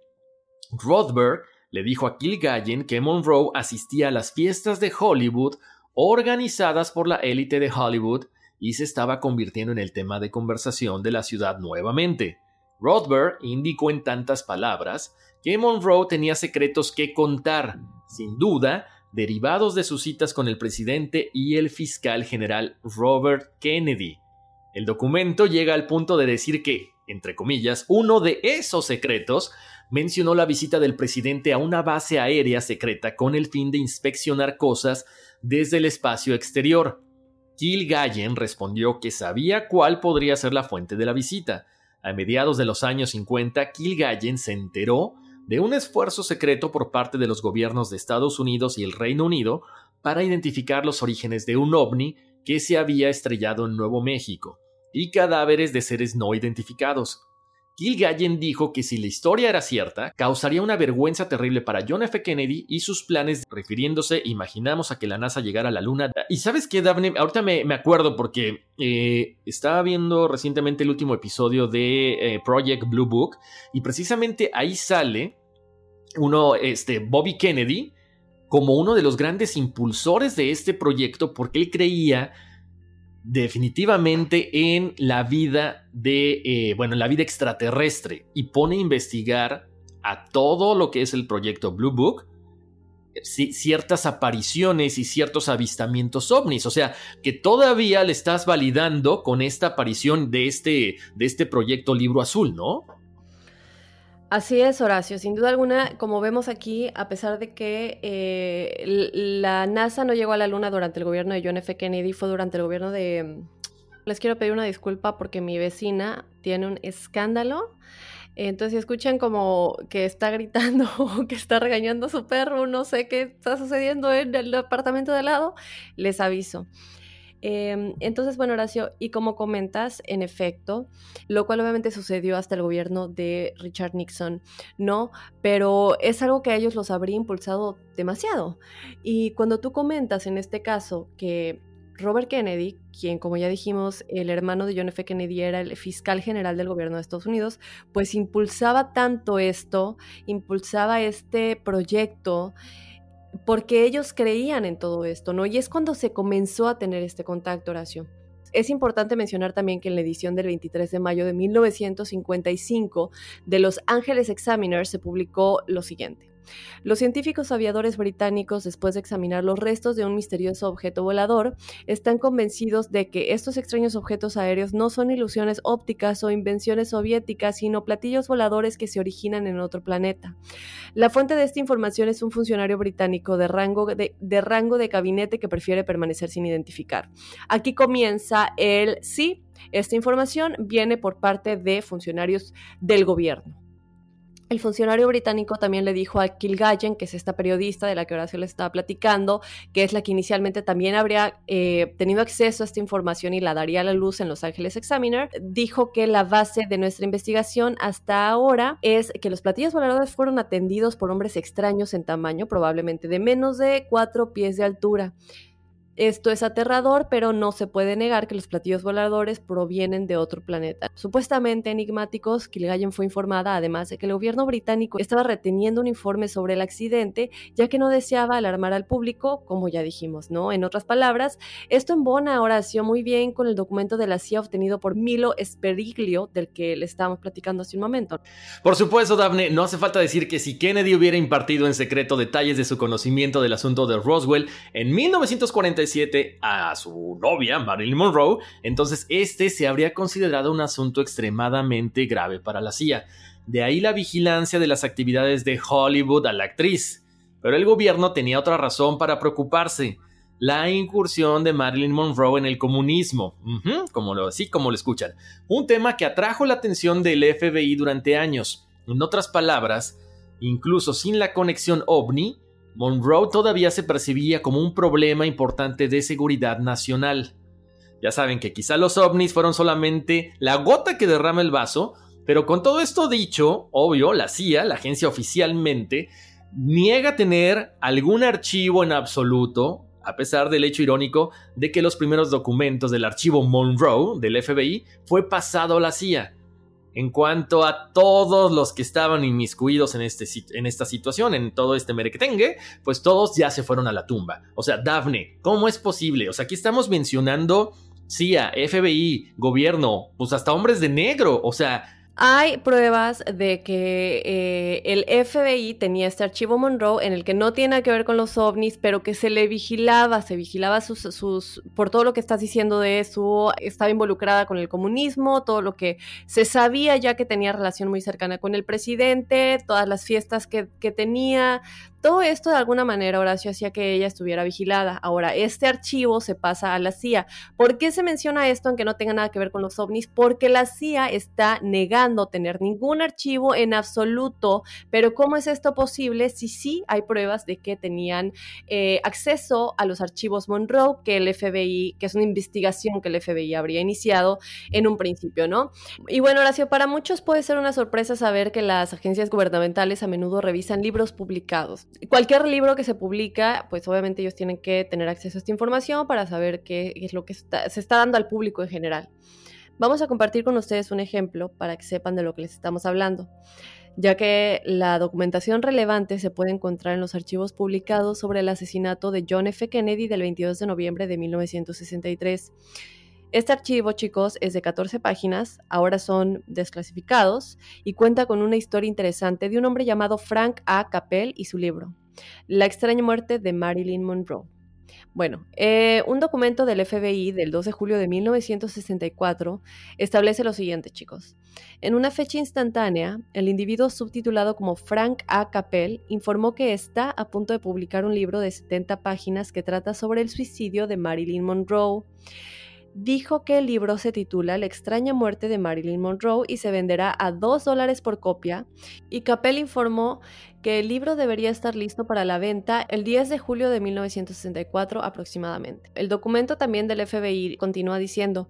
Rothberg le dijo a Kilgallen que Monroe asistía a las fiestas de Hollywood organizadas por la élite de Hollywood y se estaba convirtiendo en el tema de conversación de la ciudad nuevamente. Rothberg indicó en tantas palabras que Monroe tenía secretos que contar, sin duda, derivados de sus citas con el presidente y el fiscal general Robert Kennedy. El documento llega al punto de decir que, entre comillas, uno de esos secretos mencionó la visita del presidente a una base aérea secreta con el fin de inspeccionar cosas desde el espacio exterior. Kilgallen respondió que sabía cuál podría ser la fuente de la visita. A mediados de los años 50, Kilgallen se enteró de un esfuerzo secreto por parte de los gobiernos de Estados Unidos y el Reino Unido para identificar los orígenes de un ovni que se había estrellado en Nuevo México y cadáveres de seres no identificados. Kilgallen dijo que si la historia era cierta, causaría una vergüenza terrible para John F. Kennedy y sus planes, refiriéndose, imaginamos, a que la NASA llegara a la Luna. Y sabes qué, Daphne, ahorita me, acuerdo porque eh, estaba viendo recientemente el último episodio de eh, Project Blue Book y precisamente ahí sale uno, este, Bobby Kennedy, como uno de los grandes impulsores de este proyecto porque él creía definitivamente en la vida de, eh, bueno, en la vida extraterrestre y pone a investigar a todo lo que es el proyecto Blue Book, ciertas apariciones y ciertos avistamientos ovnis, o sea, que todavía le estás validando con esta aparición de este, de este proyecto Libro Azul, ¿no? Así es, Horacio. Sin duda alguna, como vemos aquí, a pesar de que eh, la NASA no llegó a la Luna durante el gobierno de John F. Kennedy, fue durante el gobierno de... Les quiero pedir una disculpa porque mi vecina tiene un escándalo. Entonces, si escuchan como que está gritando [LAUGHS] o que está regañando a su perro, no sé qué está sucediendo en el apartamento de al lado, les aviso. Em, entonces, bueno, Horacio, y como comentas, en efecto, lo cual obviamente sucedió hasta el gobierno de Richard Nixon, ¿no? Pero es algo que a ellos los habría impulsado demasiado. Y cuando tú comentas en este caso que Robert Kennedy, quien como ya dijimos, el hermano de John F. Kennedy era el fiscal general del gobierno de Estados Unidos, pues impulsaba tanto esto, impulsaba este proyecto porque ellos creían en todo esto, ¿no? Y es cuando se comenzó a tener este contacto, Horacio. Es importante mencionar también que en la edición del 23 de mayo de 1955 de Los Ángeles Examiners se publicó lo siguiente. Los científicos aviadores británicos, después de examinar los restos de un misterioso objeto volador, están convencidos de que estos extraños objetos aéreos no son ilusiones ópticas o invenciones soviéticas, sino platillos voladores que se originan en otro planeta. La fuente de esta información es un funcionario británico de rango de, rango de gabinete que prefiere permanecer sin identificar. Aquí comienza el sí. Esta información viene por parte de funcionarios del gobierno. El funcionario británico también le dijo a Kilgallen, que es esta periodista de la que Horacio le estaba platicando, que es la que inicialmente también habría eh, tenido acceso a esta información y la daría a la luz en Los Ángeles Examiner, dijo que la base de nuestra investigación hasta ahora es que los platillos voladores fueron atendidos por hombres extraños en tamaño, probablemente de menos de cuatro pies de altura. Esto es aterrador, pero no se puede negar que los platillos voladores provienen de otro planeta. Supuestamente enigmáticos, Kilgallen fue informada además de que el gobierno británico estaba reteniendo un informe sobre el accidente, ya que no deseaba alarmar al público, como ya dijimos, ¿no? En otras palabras, esto embona Horacio muy bien con el documento de la CIA obtenido por Milo Speriglio, del que le estábamos platicando hace un momento. Por supuesto, Daphne, no hace falta decir que si Kennedy hubiera impartido en secreto detalles de su conocimiento del asunto de Roswell en 1945, a su novia, Marilyn Monroe, entonces este se habría considerado un asunto extremadamente grave para la CIA. De ahí la vigilancia de las actividades de Hollywood a la actriz. Pero el gobierno tenía otra razón para preocuparse. La incursión de Marilyn Monroe en el comunismo, como lo, así como lo escuchan, un tema que atrajo la atención del FBI durante años. En otras palabras, incluso sin la conexión ovni, Monroe todavía se percibía como un problema importante de seguridad nacional. Ya saben que quizá los ovnis fueron solamente la gota que derrama el vaso, pero con todo esto dicho, obvio, la CIA, la agencia oficialmente, niega tener algún archivo en absoluto, a pesar del hecho irónico de que los primeros documentos del archivo Monroe del FBI fue pasado a la CIA. En cuanto a todos los que estaban inmiscuidos en, este, en esta situación, en todo este merequetengue, pues todos ya se fueron a la tumba. O sea, Daphne, ¿cómo es posible? O sea, aquí estamos mencionando CIA, FBI, gobierno, pues hasta hombres de negro. O sea, hay pruebas de que eh, el FBI tenía este archivo Monroe en el que no tiene que ver con los ovnis, pero que se le vigilaba, se vigilaba sus, sus, por todo lo que estás diciendo de eso, estaba involucrada con el comunismo, todo lo que se sabía ya que tenía relación muy cercana con el presidente, todas las fiestas que, que tenía, todo esto de alguna manera, Horacio, hacía que ella estuviera vigilada. Ahora, este archivo se pasa a la CIA. ¿Por qué se menciona esto aunque no tenga nada que ver con los ovnis? Porque la CIA está negando tener ningún archivo en absoluto. Pero ¿cómo es esto posible si sí hay pruebas de que tenían eh, acceso a los archivos Monroe que el FBI, que es una investigación que el FBI habría iniciado en un principio, ¿no? Y bueno, Horacio, para muchos puede ser una sorpresa saber que las agencias gubernamentales a menudo revisan libros publicados cualquier libro que se publica, pues obviamente ellos tienen que tener acceso a esta información para saber qué es lo que se está dando al público en general. Vamos a compartir con ustedes un ejemplo para que sepan de lo que les estamos hablando, ya que la documentación relevante se puede encontrar en los archivos publicados sobre el asesinato de John F. Kennedy del 22 de noviembre de 1963. Este archivo, chicos, es de 14 páginas, ahora son desclasificados y cuenta con una historia interesante de un hombre llamado Frank A. Capel y su libro, La extraña muerte de Marilyn Monroe. Bueno, eh, un documento del FBI del 2 de julio de 1964 establece lo siguiente, chicos. En una fecha instantánea, el individuo subtitulado como Frank A. Capel informó que está a punto de publicar un libro de 70 páginas que trata sobre el suicidio de Marilyn Monroe dijo que el libro se titula La extraña muerte de Marilyn Monroe y se venderá a 2 dólares por copia, y Capel informó que el libro debería estar listo para la venta el 10 de julio de 1964 aproximadamente. El documento también del FBI continúa diciendo,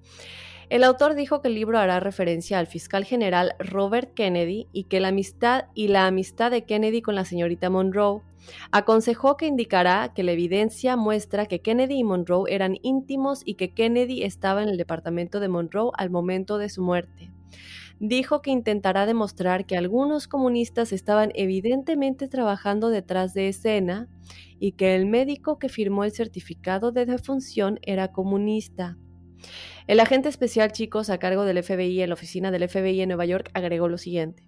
el autor dijo que el libro hará referencia al fiscal general Robert Kennedy y que la amistad y la amistad de Kennedy con la señorita Monroe aconsejó que indicará que la evidencia muestra que Kennedy y Monroe eran íntimos y que Kennedy estaba en el departamento de Monroe al momento de su muerte. Dijo que intentará demostrar que algunos comunistas estaban evidentemente trabajando detrás de escena y que el médico que firmó el certificado de defunción era comunista. El agente especial, chicos, a cargo del FBI en la oficina del FBI en Nueva York, agregó lo siguiente.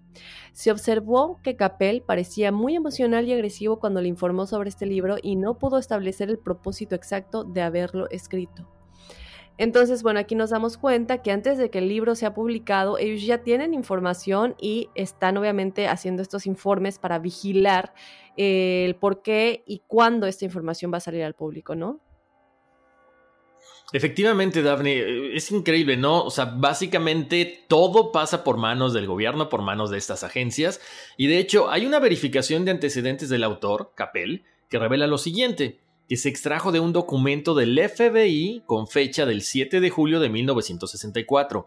Se observó que Capel parecía muy emocional y agresivo cuando le informó sobre este libro y no pudo establecer el propósito exacto de haberlo escrito. Entonces, bueno, aquí nos damos cuenta que antes de que el libro sea publicado, ellos ya tienen información y están obviamente haciendo estos informes para vigilar eh, el por qué y cuándo esta información va a salir al público, ¿no? Efectivamente, Daphne, eh, es increíble, ¿no? O sea, básicamente todo pasa por manos del gobierno, por manos de estas agencias. Y de hecho, hay una verificación de antecedentes del autor, Capel, que revela lo siguiente, que se extrajo de un documento del FBI con fecha del 7 de julio de 1964.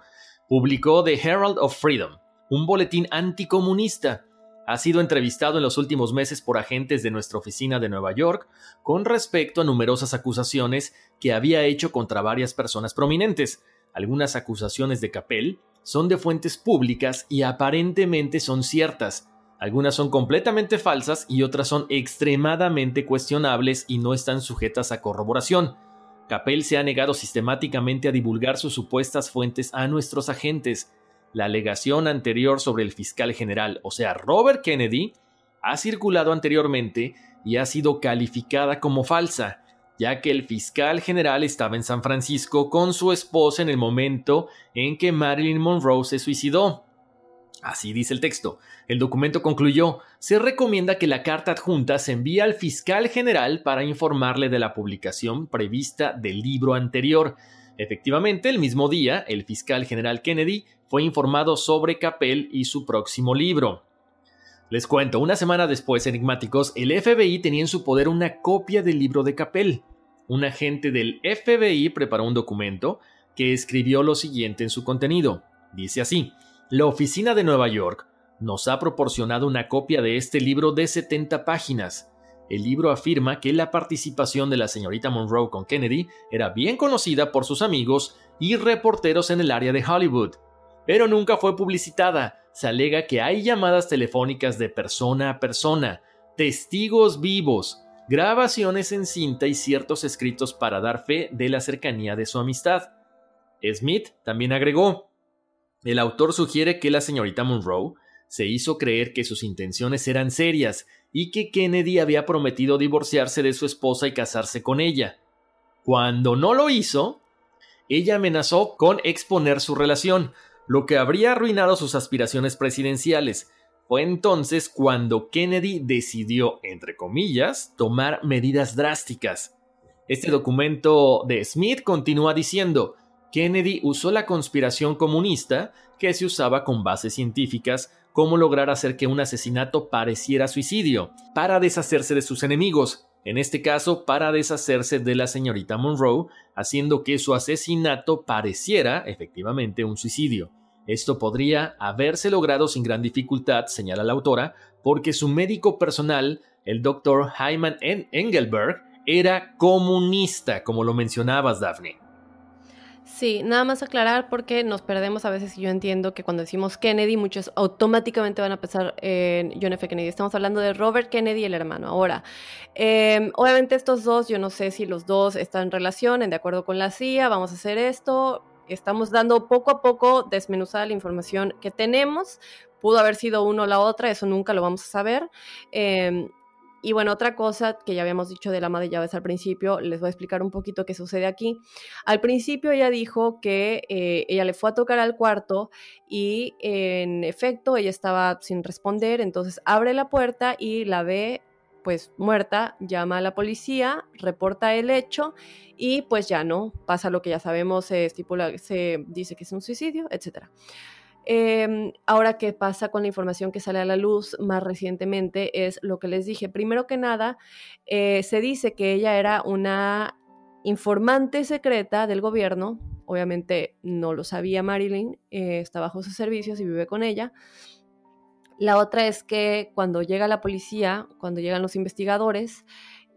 Publicó The Herald of Freedom, un boletín anticomunista ha sido entrevistado en los últimos meses por agentes de nuestra oficina de Nueva York con respecto a numerosas acusaciones que había hecho contra varias personas prominentes. Algunas acusaciones de Capel son de fuentes públicas y aparentemente son ciertas. Algunas son completamente falsas y otras son extremadamente cuestionables y no están sujetas a corroboración. Capel se ha negado sistemáticamente a divulgar sus supuestas fuentes a nuestros agentes la alegación anterior sobre el fiscal general, o sea, Robert Kennedy, ha circulado anteriormente y ha sido calificada como falsa, ya que el fiscal general estaba en San Francisco con su esposa en el momento en que Marilyn Monroe se suicidó. Así dice el texto. El documento concluyó, se recomienda que la carta adjunta se envíe al fiscal general para informarle de la publicación prevista del libro anterior. Efectivamente, el mismo día, el fiscal general Kennedy fue informado sobre Capel y su próximo libro. Les cuento, una semana después, enigmáticos, el FBI tenía en su poder una copia del libro de Capel. Un agente del FBI preparó un documento que escribió lo siguiente en su contenido. Dice así, la oficina de Nueva York nos ha proporcionado una copia de este libro de 70 páginas. El libro afirma que la participación de la señorita Monroe con Kennedy era bien conocida por sus amigos y reporteros en el área de Hollywood, pero nunca fue publicitada. Se alega que hay llamadas telefónicas de persona a persona, testigos vivos, grabaciones en cinta y ciertos escritos para dar fe de la cercanía de su amistad. Smith también agregó, el autor sugiere que la señorita Monroe se hizo creer que sus intenciones eran serias y que Kennedy había prometido divorciarse de su esposa y casarse con ella. Cuando no lo hizo, ella amenazó con exponer su relación, lo que habría arruinado sus aspiraciones presidenciales. Fue entonces cuando Kennedy decidió, entre comillas, tomar medidas drásticas. Este documento de Smith continúa diciendo, Kennedy usó la conspiración comunista, que se usaba con bases científicas, cómo lograr hacer que un asesinato pareciera suicidio, para deshacerse de sus enemigos, en este caso para deshacerse de la señorita Monroe, haciendo que su asesinato pareciera efectivamente un suicidio. Esto podría haberse logrado sin gran dificultad, señala la autora, porque su médico personal, el doctor Hyman Engelberg, era comunista, como lo mencionabas, Daphne. Sí, nada más aclarar porque nos perdemos a veces y yo entiendo que cuando decimos Kennedy muchos automáticamente van a pensar en John F. Kennedy. Estamos hablando de Robert Kennedy, el hermano. Ahora, em, obviamente estos dos, yo no sé si los dos están en relación, en de acuerdo con la CIA, vamos a hacer esto. Estamos dando poco a poco desmenuzada la información que tenemos. Pudo haber sido uno o la otra, eso nunca lo vamos a saber. Eh, y bueno, otra cosa que ya habíamos dicho de la ama de llaves al principio, les voy a explicar un poquito qué sucede aquí. Al principio ella dijo que eh, ella le fue a tocar al cuarto y en efecto ella estaba sin responder, entonces abre la puerta y la ve pues muerta, llama a la policía, reporta el hecho y pues ya no, pasa lo que ya sabemos, se estipula, se dice que es un suicidio, etcétera. Em, ahora, ¿qué pasa con la información que sale a la luz más recientemente? Es lo que les dije. Primero que nada, eh, se dice que ella era una informante secreta del gobierno. Obviamente no lo sabía Marilyn, eh, está bajo sus servicios y vive con ella. La otra es que cuando llega la policía, cuando llegan los investigadores,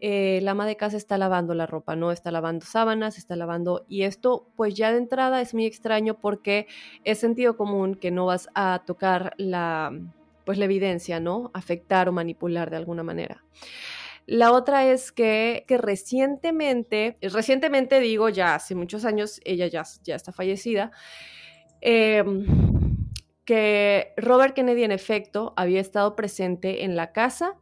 eh, la ama de casa está lavando la ropa, ¿no? Está lavando sábanas, está lavando... Y esto, pues ya de entrada es muy extraño porque es sentido común que no vas a tocar la, pues la evidencia, ¿no? Afectar o manipular de alguna manera. La otra es que, que recientemente, recientemente digo ya hace muchos años, ella ya, ya está fallecida, em, que Robert Kennedy en efecto había estado presente en la casa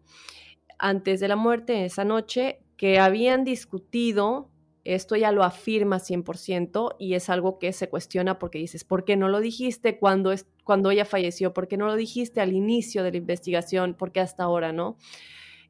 antes de la muerte, esa noche, que habían discutido, esto ya lo afirma 100% y es algo que se cuestiona porque dices, ¿por qué no lo dijiste cuando, es, cuando ella falleció? ¿Por qué no lo dijiste al inicio de la investigación? ¿Por qué hasta ahora no?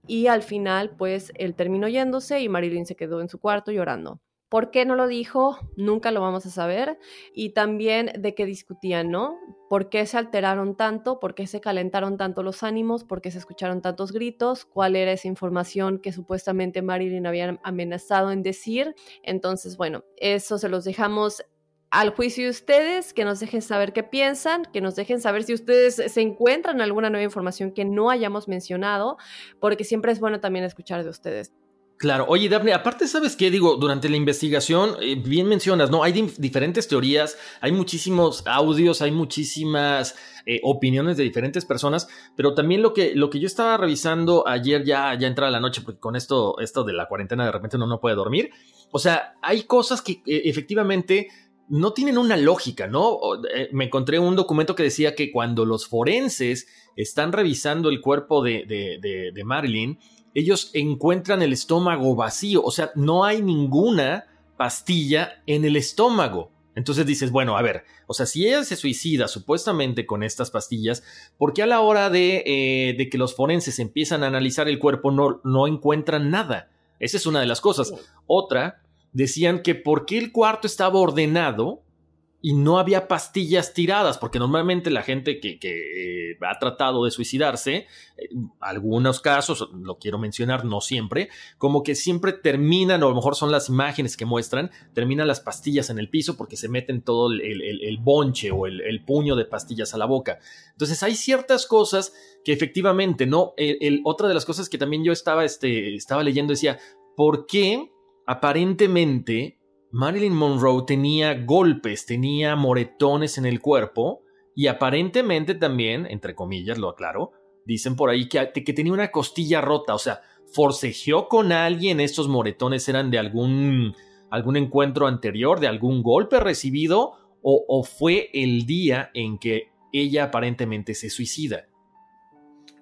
Y al final, pues, él terminó yéndose y Marilyn se quedó en su cuarto llorando. ¿Por qué no lo dijo? Nunca lo vamos a saber. Y también de qué discutían, ¿no? ¿Por qué se alteraron tanto? ¿Por qué se calentaron tanto los ánimos? ¿Por qué se escucharon tantos gritos? ¿Cuál era esa información que supuestamente Marilyn había amenazado en decir? Entonces, bueno, eso se los dejamos al juicio de ustedes, que nos dejen saber qué piensan, que nos dejen saber si ustedes se encuentran alguna nueva información que no hayamos mencionado, porque siempre es bueno también escuchar de ustedes. Claro, oye Daphne, aparte, ¿sabes qué? Digo, durante la investigación, eh, bien mencionas, ¿no? Hay diferentes teorías, hay muchísimos audios, hay muchísimas eh, opiniones de diferentes personas, pero también lo que, lo que yo estaba revisando ayer ya, ya entrada la noche, porque con esto, esto de la cuarentena de repente uno no puede dormir. O sea, hay cosas que eh, efectivamente no tienen una lógica, ¿no? me encontré un documento que decía que cuando los forenses están revisando el cuerpo de, de, de Marilyn, ellos encuentran el estómago vacío, o sea, no hay ninguna pastilla en el estómago. Entonces dices, bueno, a ver, o sea, si ella se suicida supuestamente con estas pastillas, ¿por qué a la hora de, eh, de que los forenses empiezan a analizar el cuerpo no, no encuentran nada? Esa es una de las cosas. Otra, decían que por qué el cuarto estaba ordenado y no había pastillas tiradas, porque normalmente la gente que, eh, ha tratado de suicidarse, eh, algunos casos, lo quiero mencionar, no siempre, como que siempre terminan, o a lo mejor son las imágenes que muestran, terminan las pastillas en el piso porque se meten todo el, bonche o el, puño de pastillas a la boca. Entonces hay ciertas cosas que efectivamente, ¿no? otra de las cosas que también yo estaba, este, estaba leyendo decía, ¿por qué aparentemente Marilyn Monroe tenía golpes, tenía moretones en el cuerpo y aparentemente también, entre comillas, lo aclaro, dicen por ahí que, que tenía una costilla rota, o sea, forcejeó con alguien, estos moretones eran de algún, algún encuentro anterior, de algún golpe recibido, o, o fue el día en que ella aparentemente se suicida.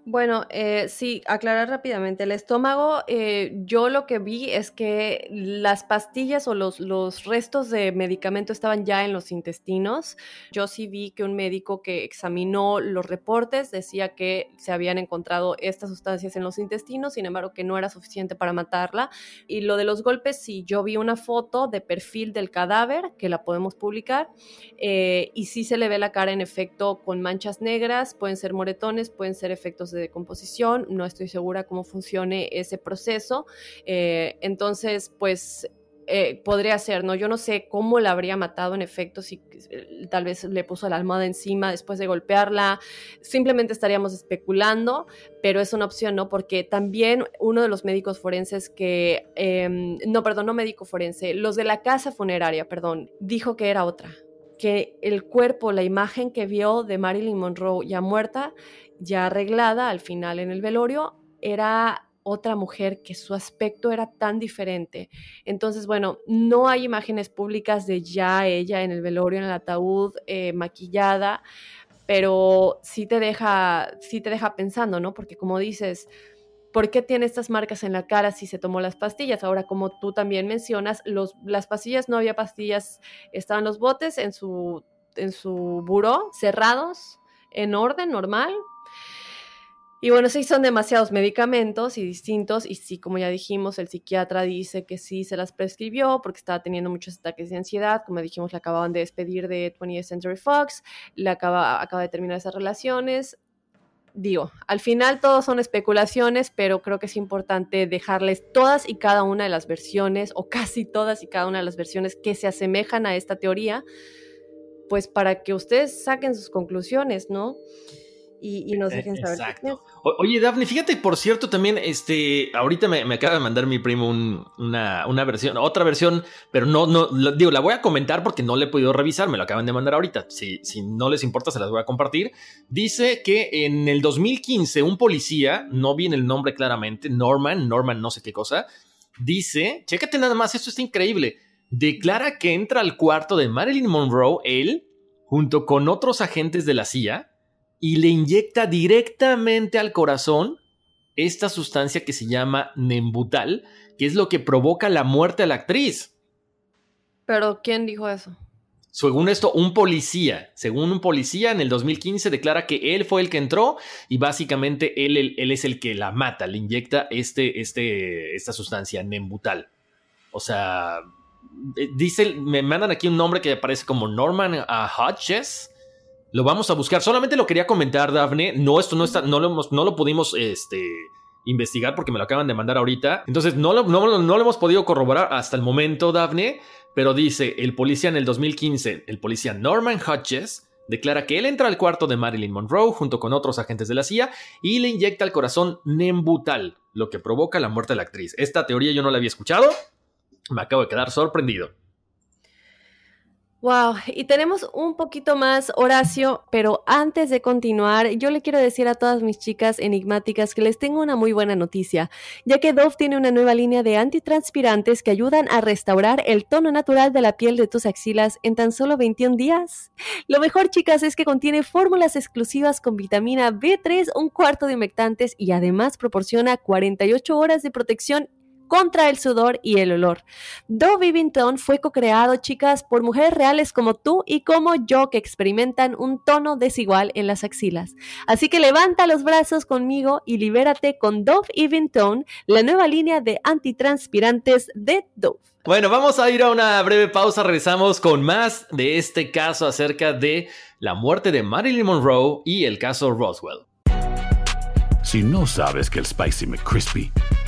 Bueno, eh, sí, aclarar rápidamente. El estómago, eh, yo lo que vi es que las pastillas o los, los restos de medicamento estaban ya en los intestinos. Yo sí vi que un médico que examinó los reportes decía que se habían encontrado estas sustancias en los intestinos, sin embargo que no era suficiente para matarla. Y lo de los golpes, sí, yo vi una foto de perfil del cadáver, que la podemos publicar, eh, y sí se le ve la cara en efecto con manchas negras, pueden ser moretones, pueden ser efectos de composición, no estoy segura cómo funcione ese proceso. Eh, entonces, pues eh, podría ser, ¿no? Yo no sé cómo la habría matado en efecto, si eh, tal vez le puso la almohada encima después de golpearla, simplemente estaríamos especulando, pero es una opción, ¿no? Porque también uno de los médicos forenses que, em, no, perdón, no médico forense, los de la casa funeraria, perdón, dijo que era otra, que el cuerpo, la imagen que vio de Marilyn Monroe ya muerta, ya arreglada al final en el velorio, era otra mujer que su aspecto era tan diferente. Entonces, bueno, no hay imágenes públicas de ya ella en el velorio, en el ataúd, eh, maquillada, pero sí te deja, sí te deja pensando, ¿no? Porque como dices, ¿por qué tiene estas marcas en la cara si se tomó las pastillas? Ahora, como tú también mencionas, los, las pastillas, no había pastillas, estaban los botes en su, en su buró, cerrados, en orden, normal, y bueno, sí son demasiados medicamentos y distintos. Y sí, como ya dijimos, el psiquiatra dice que sí se las prescribió porque estaba teniendo muchos ataques de ansiedad. Como dijimos, le acababan de despedir de 20th Century Fox, le acaba, acaba de terminar esas relaciones. Digo, al final todos son especulaciones, pero creo que es importante dejarles todas y cada una de las versiones, o casi todas y cada una de las versiones que se asemejan a esta teoría, pues para que ustedes saquen sus conclusiones, ¿no? Y, nos e, dejen saber. Exacto. Oye, Daphne, fíjate, por cierto, también, este, ahorita me, acaba de mandar mi primo una, una, versión, otra versión, pero no, no, digo, la voy a comentar porque no le he podido revisar, me lo acaban de mandar ahorita. Si, si no les importa, se las voy a compartir. Dice que en el 2015, un policía, no viene el nombre claramente, Norman, Norman no sé qué cosa, dice, chécate nada más, esto está increíble. Declara que entra al cuarto de Marilyn Monroe, él, junto con otros agentes de la CIA, y le inyecta directamente al corazón esta sustancia que se llama Nembutal, que es lo que provoca la muerte a la actriz. Pero ¿quién dijo eso? Según esto, un policía, según un policía en el 2015 declara que él fue el que entró y básicamente él, él, es el que la mata, le inyecta este, este, esta sustancia, Nembutal. O sea, eh, dice, me mandan aquí un nombre que aparece como Norman Hodges lo vamos a buscar. Solamente lo quería comentar, Dafne. No, esto no está, no lo, no lo pudimos este, investigar porque me lo acaban de mandar ahorita. Entonces no lo, no, lo hemos podido corroborar hasta el momento, Dafne. Pero dice, el policía en el 2015, el policía Norman Hodges, declara que él entra al cuarto de Marilyn Monroe junto con otros agentes de la CIA y le inyecta al corazón Nembutal, lo que provoca la muerte de la actriz. Esta teoría yo no la había escuchado. Me acabo de quedar sorprendido. Wow, y tenemos un poquito más, Horacio, pero antes de continuar, yo le quiero decir a todas mis chicas enigmáticas que les tengo una muy buena noticia, ya que Dove tiene una nueva línea de antitranspirantes que ayudan a restaurar el tono natural de la piel de tus axilas en tan solo 21 días. Lo mejor, chicas, es que contiene fórmulas exclusivas con vitamina B3, un cuarto de humectantes y además proporciona 48 horas de protección contra el sudor y el olor. Dove Vinton fue co-creado, chicas, por mujeres reales como tú y como yo que experimentan un tono desigual en las axilas. Así que levanta los brazos conmigo y libérate con Dove Vinton, la nueva línea de antitranspirantes de Dove. Bueno, vamos a ir a una breve pausa. Regresamos con más de este caso acerca de la muerte de Marilyn Monroe y el caso Roswell. Si no sabes que el Spicy McCrispy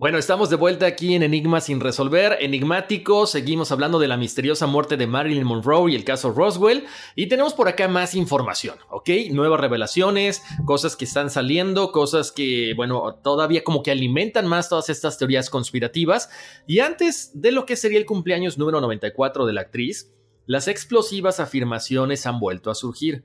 Bueno, estamos de vuelta aquí en Enigma sin resolver, enigmático, seguimos hablando de la misteriosa muerte de Marilyn Monroe y el caso Roswell, y tenemos por acá más información, ¿ok? Nuevas revelaciones, cosas que están saliendo, cosas que, bueno, todavía como que alimentan más todas estas teorías conspirativas, y antes de lo que sería el cumpleaños número 94 de la actriz, las explosivas afirmaciones han vuelto a surgir.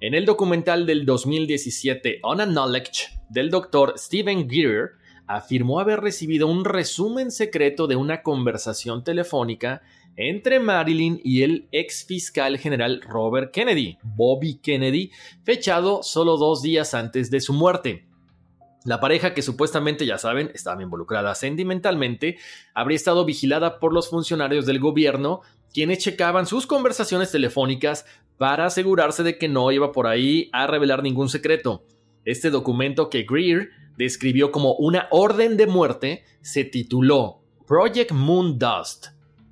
En el documental del 2017 On a Knowledge del doctor Stephen Greer, afirmó haber recibido un resumen secreto de una conversación telefónica entre Marilyn y el ex fiscal general Robert Kennedy, Bobby Kennedy, fechado solo dos días antes de su muerte. La pareja, que supuestamente, ya saben, estaba involucrada sentimentalmente, habría estado vigilada por los funcionarios del gobierno, quienes checaban sus conversaciones telefónicas para asegurarse de que no iba por ahí a revelar ningún secreto. Este documento que Greer describió como una orden de muerte se tituló Project Moon Dust,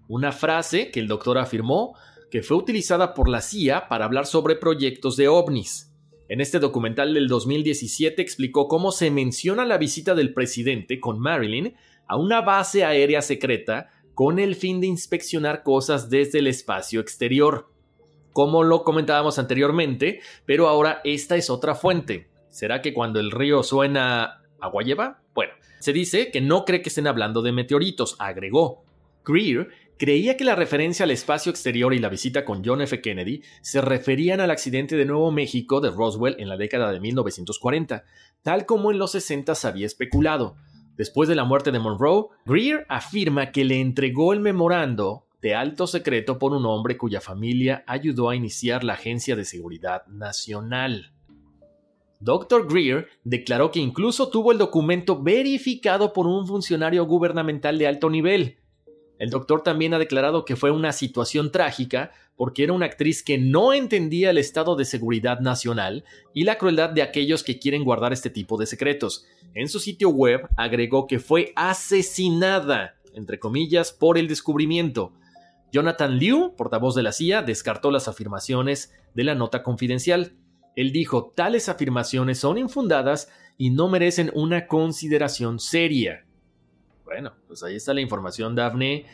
una frase que el doctor afirmó que fue utilizada por la CIA para hablar sobre proyectos de ovnis. En este documental del 2017 explicó cómo se menciona la visita del presidente con Marilyn a una base aérea secreta con el fin de inspeccionar cosas desde el espacio exterior. Como lo comentábamos anteriormente, pero ahora esta es otra fuente. ¿Será que cuando el río suena agua lleva? Bueno, se dice que no cree que estén hablando de meteoritos, agregó. Greer creía que la referencia al espacio exterior y la visita con John F. Kennedy se referían al accidente de Nuevo México de Roswell en la década de 1940, tal como en los 60 se había especulado. Después de la muerte de Monroe, Greer afirma que le entregó el memorando de alto secreto por un hombre cuya familia ayudó a iniciar la Agencia de Seguridad Nacional. Dr. Greer declaró que incluso tuvo el documento verificado por un funcionario gubernamental de alto nivel. El doctor también ha declarado que fue una situación trágica porque era una actriz que no entendía el estado de seguridad nacional y la crueldad de aquellos que quieren guardar este tipo de secretos. En su sitio web agregó que fue asesinada, entre comillas, por el descubrimiento. Jonathan Liu, portavoz de la CIA, descartó las afirmaciones de la nota confidencial. Él dijo, tales afirmaciones son infundadas y no merecen una consideración seria. Bueno, pues ahí está la información, Daphne.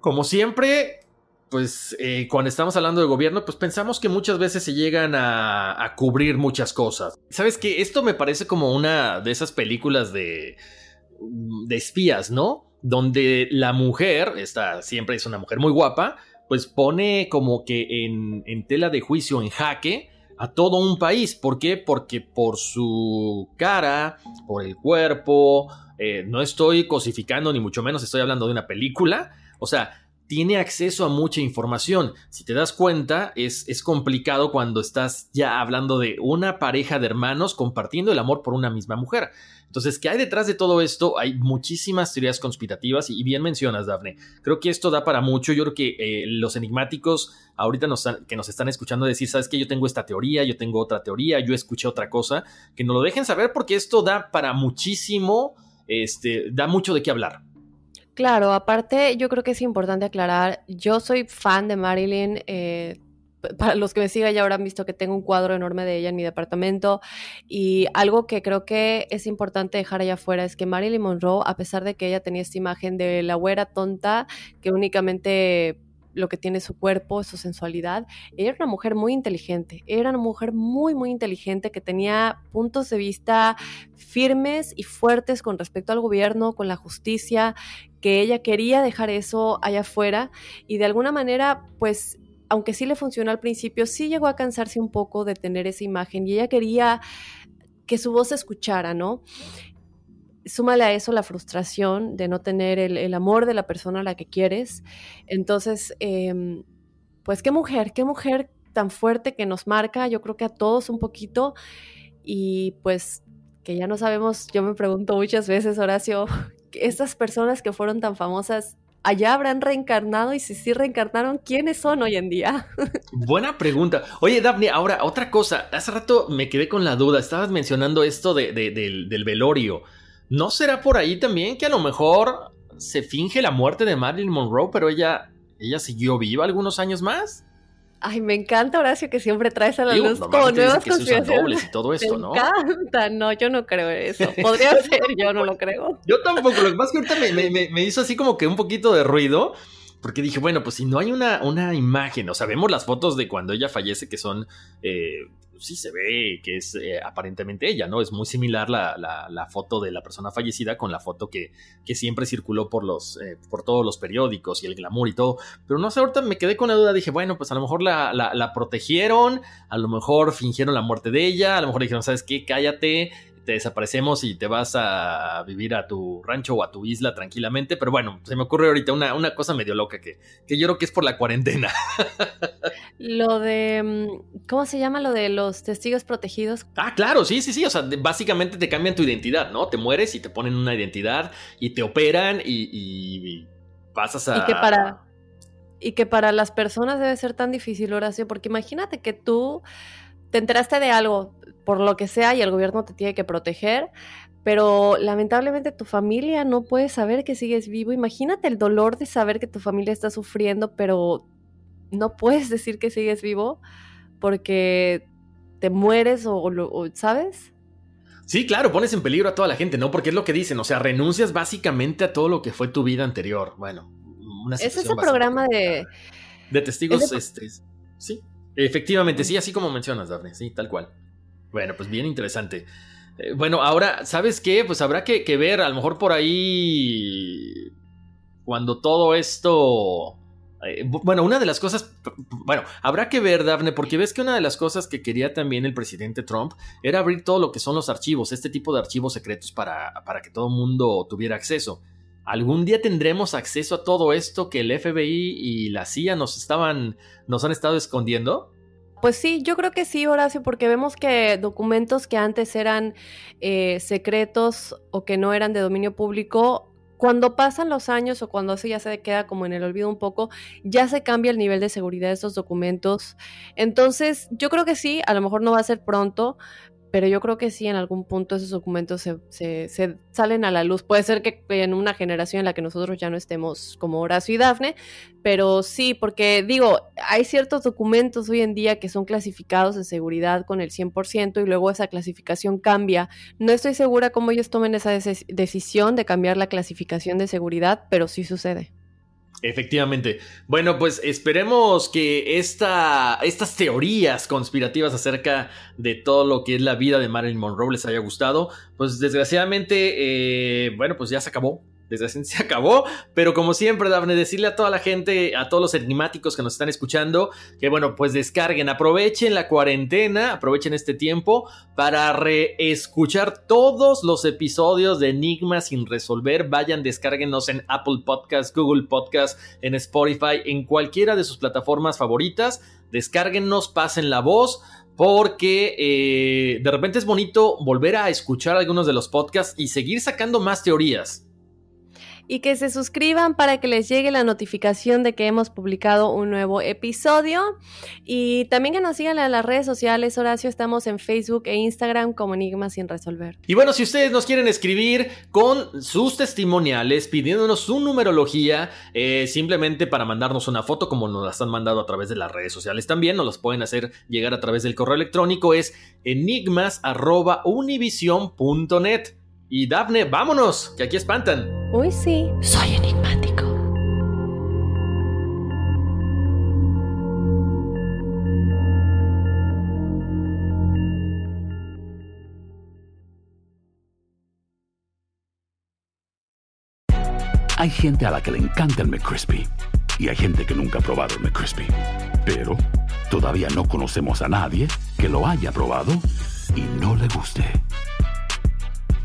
Como siempre, pues eh, cuando estamos hablando de gobierno, pues pensamos que muchas veces se llegan a, cubrir muchas cosas. ¿Sabes qué? Esto me parece como una de esas películas de, de espías, ¿no? Donde la mujer, esta siempre es una mujer muy guapa, pues pone como que en, en tela de juicio, en jaque, a todo un país. ¿Por qué? Porque por su cara, por el cuerpo, eh, no estoy cosificando ni mucho menos estoy hablando de una película. O sea, tiene acceso a mucha información. Si te das cuenta, es, es, complicado cuando estás ya hablando de una pareja de hermanos compartiendo el amor por una misma mujer. Entonces, ¿qué hay detrás de todo esto? Hay muchísimas teorías conspirativas y, bien mencionas, Dafne. Creo que esto da para mucho. Yo creo que eh, los enigmáticos ahorita nos, que nos están escuchando decir, sabes que yo tengo esta teoría, yo tengo otra teoría, yo escuché otra cosa, que nos lo dejen saber porque esto da para muchísimo, este, da mucho de qué hablar. Claro, aparte yo creo que es importante aclarar, yo soy fan de Marilyn, eh, para los que me sigan ya habrán visto que tengo un cuadro enorme de ella en mi departamento y algo que creo que es importante dejar allá afuera es que Marilyn Monroe, a pesar de que ella tenía esta imagen de la güera tonta que únicamente lo que tiene su cuerpo, su sensualidad. Ella era una mujer muy inteligente, era una mujer muy, muy inteligente que tenía puntos de vista firmes y fuertes con respecto al gobierno, con la justicia, que ella quería dejar eso allá afuera y de alguna manera, pues aunque sí le funcionó al principio, sí llegó a cansarse un poco de tener esa imagen y ella quería que su voz se escuchara, ¿no? Súmale a eso la frustración de no tener el, amor de la persona a la que quieres. Entonces, em, pues qué mujer, qué mujer tan fuerte que nos marca, yo creo que a todos un poquito. Y pues que ya no sabemos, yo me pregunto muchas veces, Horacio, [LAUGHS] estas personas que fueron tan famosas, allá habrán reencarnado y si sí reencarnaron, ¿quiénes son hoy en día? [LAUGHS] Buena pregunta. Oye, Daphne, ahora otra cosa. Hace rato me quedé con la duda. Estabas mencionando esto de, del, del, velorio. ¿No será por ahí también que a lo mejor se finge la muerte de Marilyn Monroe, pero ella, ella siguió viva algunos años más? Ay, me encanta, Horacio, que siempre traes a la luz como nuevas que dobles y todo esto, ¿no? Me encanta, no, yo no creo eso. Podría [LAUGHS] ser, yo no lo creo. Yo tampoco, lo que pasa es que ahorita me, me, hizo así como que un poquito de ruido, porque dije, bueno, pues si no hay una, una imagen, o sea, vemos las fotos de cuando ella fallece que son eh, sí se ve que es eh, aparentemente ella, ¿no? Es muy similar la, foto de la persona fallecida con la foto que, que siempre circuló por, los, eh, por todos los periódicos y el glamour y todo. Pero no sé, ahorita me quedé con la duda, dije, bueno, pues a lo mejor la, la protegieron, a lo mejor fingieron la muerte de ella, a lo mejor dijeron, ¿sabes qué? Cállate, te desaparecemos y te vas a vivir a tu rancho o a tu isla tranquilamente. Pero bueno, se me ocurre ahorita una, una cosa medio loca que, que yo creo que es por la cuarentena. [LAUGHS] Lo de, mm, ¿cómo se llama lo de los testigos protegidos? Ah, claro, sí, sí, sí. O sea, básicamente te cambian tu identidad, ¿no? Te mueres y te ponen una identidad y te operan y, y pasas a... Y que para... Y que para las personas debe ser tan difícil, Horacio, porque imagínate que tú te enteraste de algo, por lo que sea, y el gobierno te tiene que proteger, pero lamentablemente tu familia no puede saber que sigues vivo. Imagínate el dolor de saber que tu familia está sufriendo, pero no puedes decir que sigues vivo porque te mueres o, ¿sabes? Sí, claro, pones en peligro a toda la gente, ¿no? Porque es lo que dicen, o sea, renuncias básicamente a todo lo que fue tu vida anterior. Bueno, una Es ese programa de... De testigos, este, sí, Efectivamente, sí, así como mencionas, Daphne, sí, tal cual. Bueno, pues bien interesante. Eh, bueno, ahora, ¿sabes qué? Pues habrá que, ver, a lo mejor por ahí, cuando todo esto... Eh, bueno, una de las cosas, bueno, habrá que ver, Daphne, porque ves que una de las cosas que quería también el presidente Trump era abrir todo lo que son los archivos, este tipo de archivos secretos para, para que todo el mundo tuviera acceso. ¿Algún día tendremos acceso a todo esto que el FBI y la CIA nos estaban, nos han estado escondiendo? Pues sí, yo creo que sí, Horacio, porque vemos que documentos que antes eran eh, secretos o que no eran de dominio público, cuando pasan los años o cuando eso ya se queda como en el olvido un poco, ya se cambia el nivel de seguridad de estos documentos. Entonces, yo creo que sí, a lo mejor no va a ser pronto, pero yo creo que sí, en algún punto esos documentos se, salen a la luz. Puede ser que en una generación en la que nosotros ya no estemos como Horacio y Dafne, pero sí, porque digo, hay ciertos documentos hoy en día que son clasificados de seguridad con el 100% y luego esa clasificación cambia. No estoy segura cómo ellos tomen esa decisión de cambiar la clasificación de seguridad, pero sí sucede. Efectivamente. Bueno, pues esperemos que esta, estas teorías conspirativas acerca de todo lo que es la vida de Marilyn Monroe les haya gustado. Pues desgraciadamente, eh, bueno, pues ya se acabó desgraciadamente [LAUGHS] se acabó. Pero como siempre, Dafne, decirle a toda la gente, a todos los enigmáticos que nos están escuchando, que bueno, pues descarguen, aprovechen la cuarentena, aprovechen este tiempo para reescuchar todos los episodios de Enigma sin resolver. Vayan, descárguenos en Apple Podcast, Google Podcast, en Spotify, en cualquiera de sus plataformas favoritas. Descárguenos, pasen la voz porque eh, de repente es bonito volver a escuchar algunos de los podcasts y seguir sacando más teorías y que se suscriban para que les llegue la notificación de que hemos publicado un nuevo episodio. Y también que nos sigan en las redes sociales, Horacio, estamos en Facebook e Instagram como Enigmas sin resolver. Y bueno, si ustedes nos quieren escribir con sus testimoniales, pidiéndonos su numerología, eh, simplemente para mandarnos una foto, como nos las han mandado a través de las redes sociales también, nos las pueden hacer llegar a través del correo electrónico, es enigmas.univision.net. Y Dafne, vámonos, que aquí espantan. Uy, sí. Soy enigmático. Hay gente a la que le encanta el McCrispy y hay gente que nunca ha probado el McCrispy. Pero todavía no conocemos a nadie que lo haya probado y no le guste.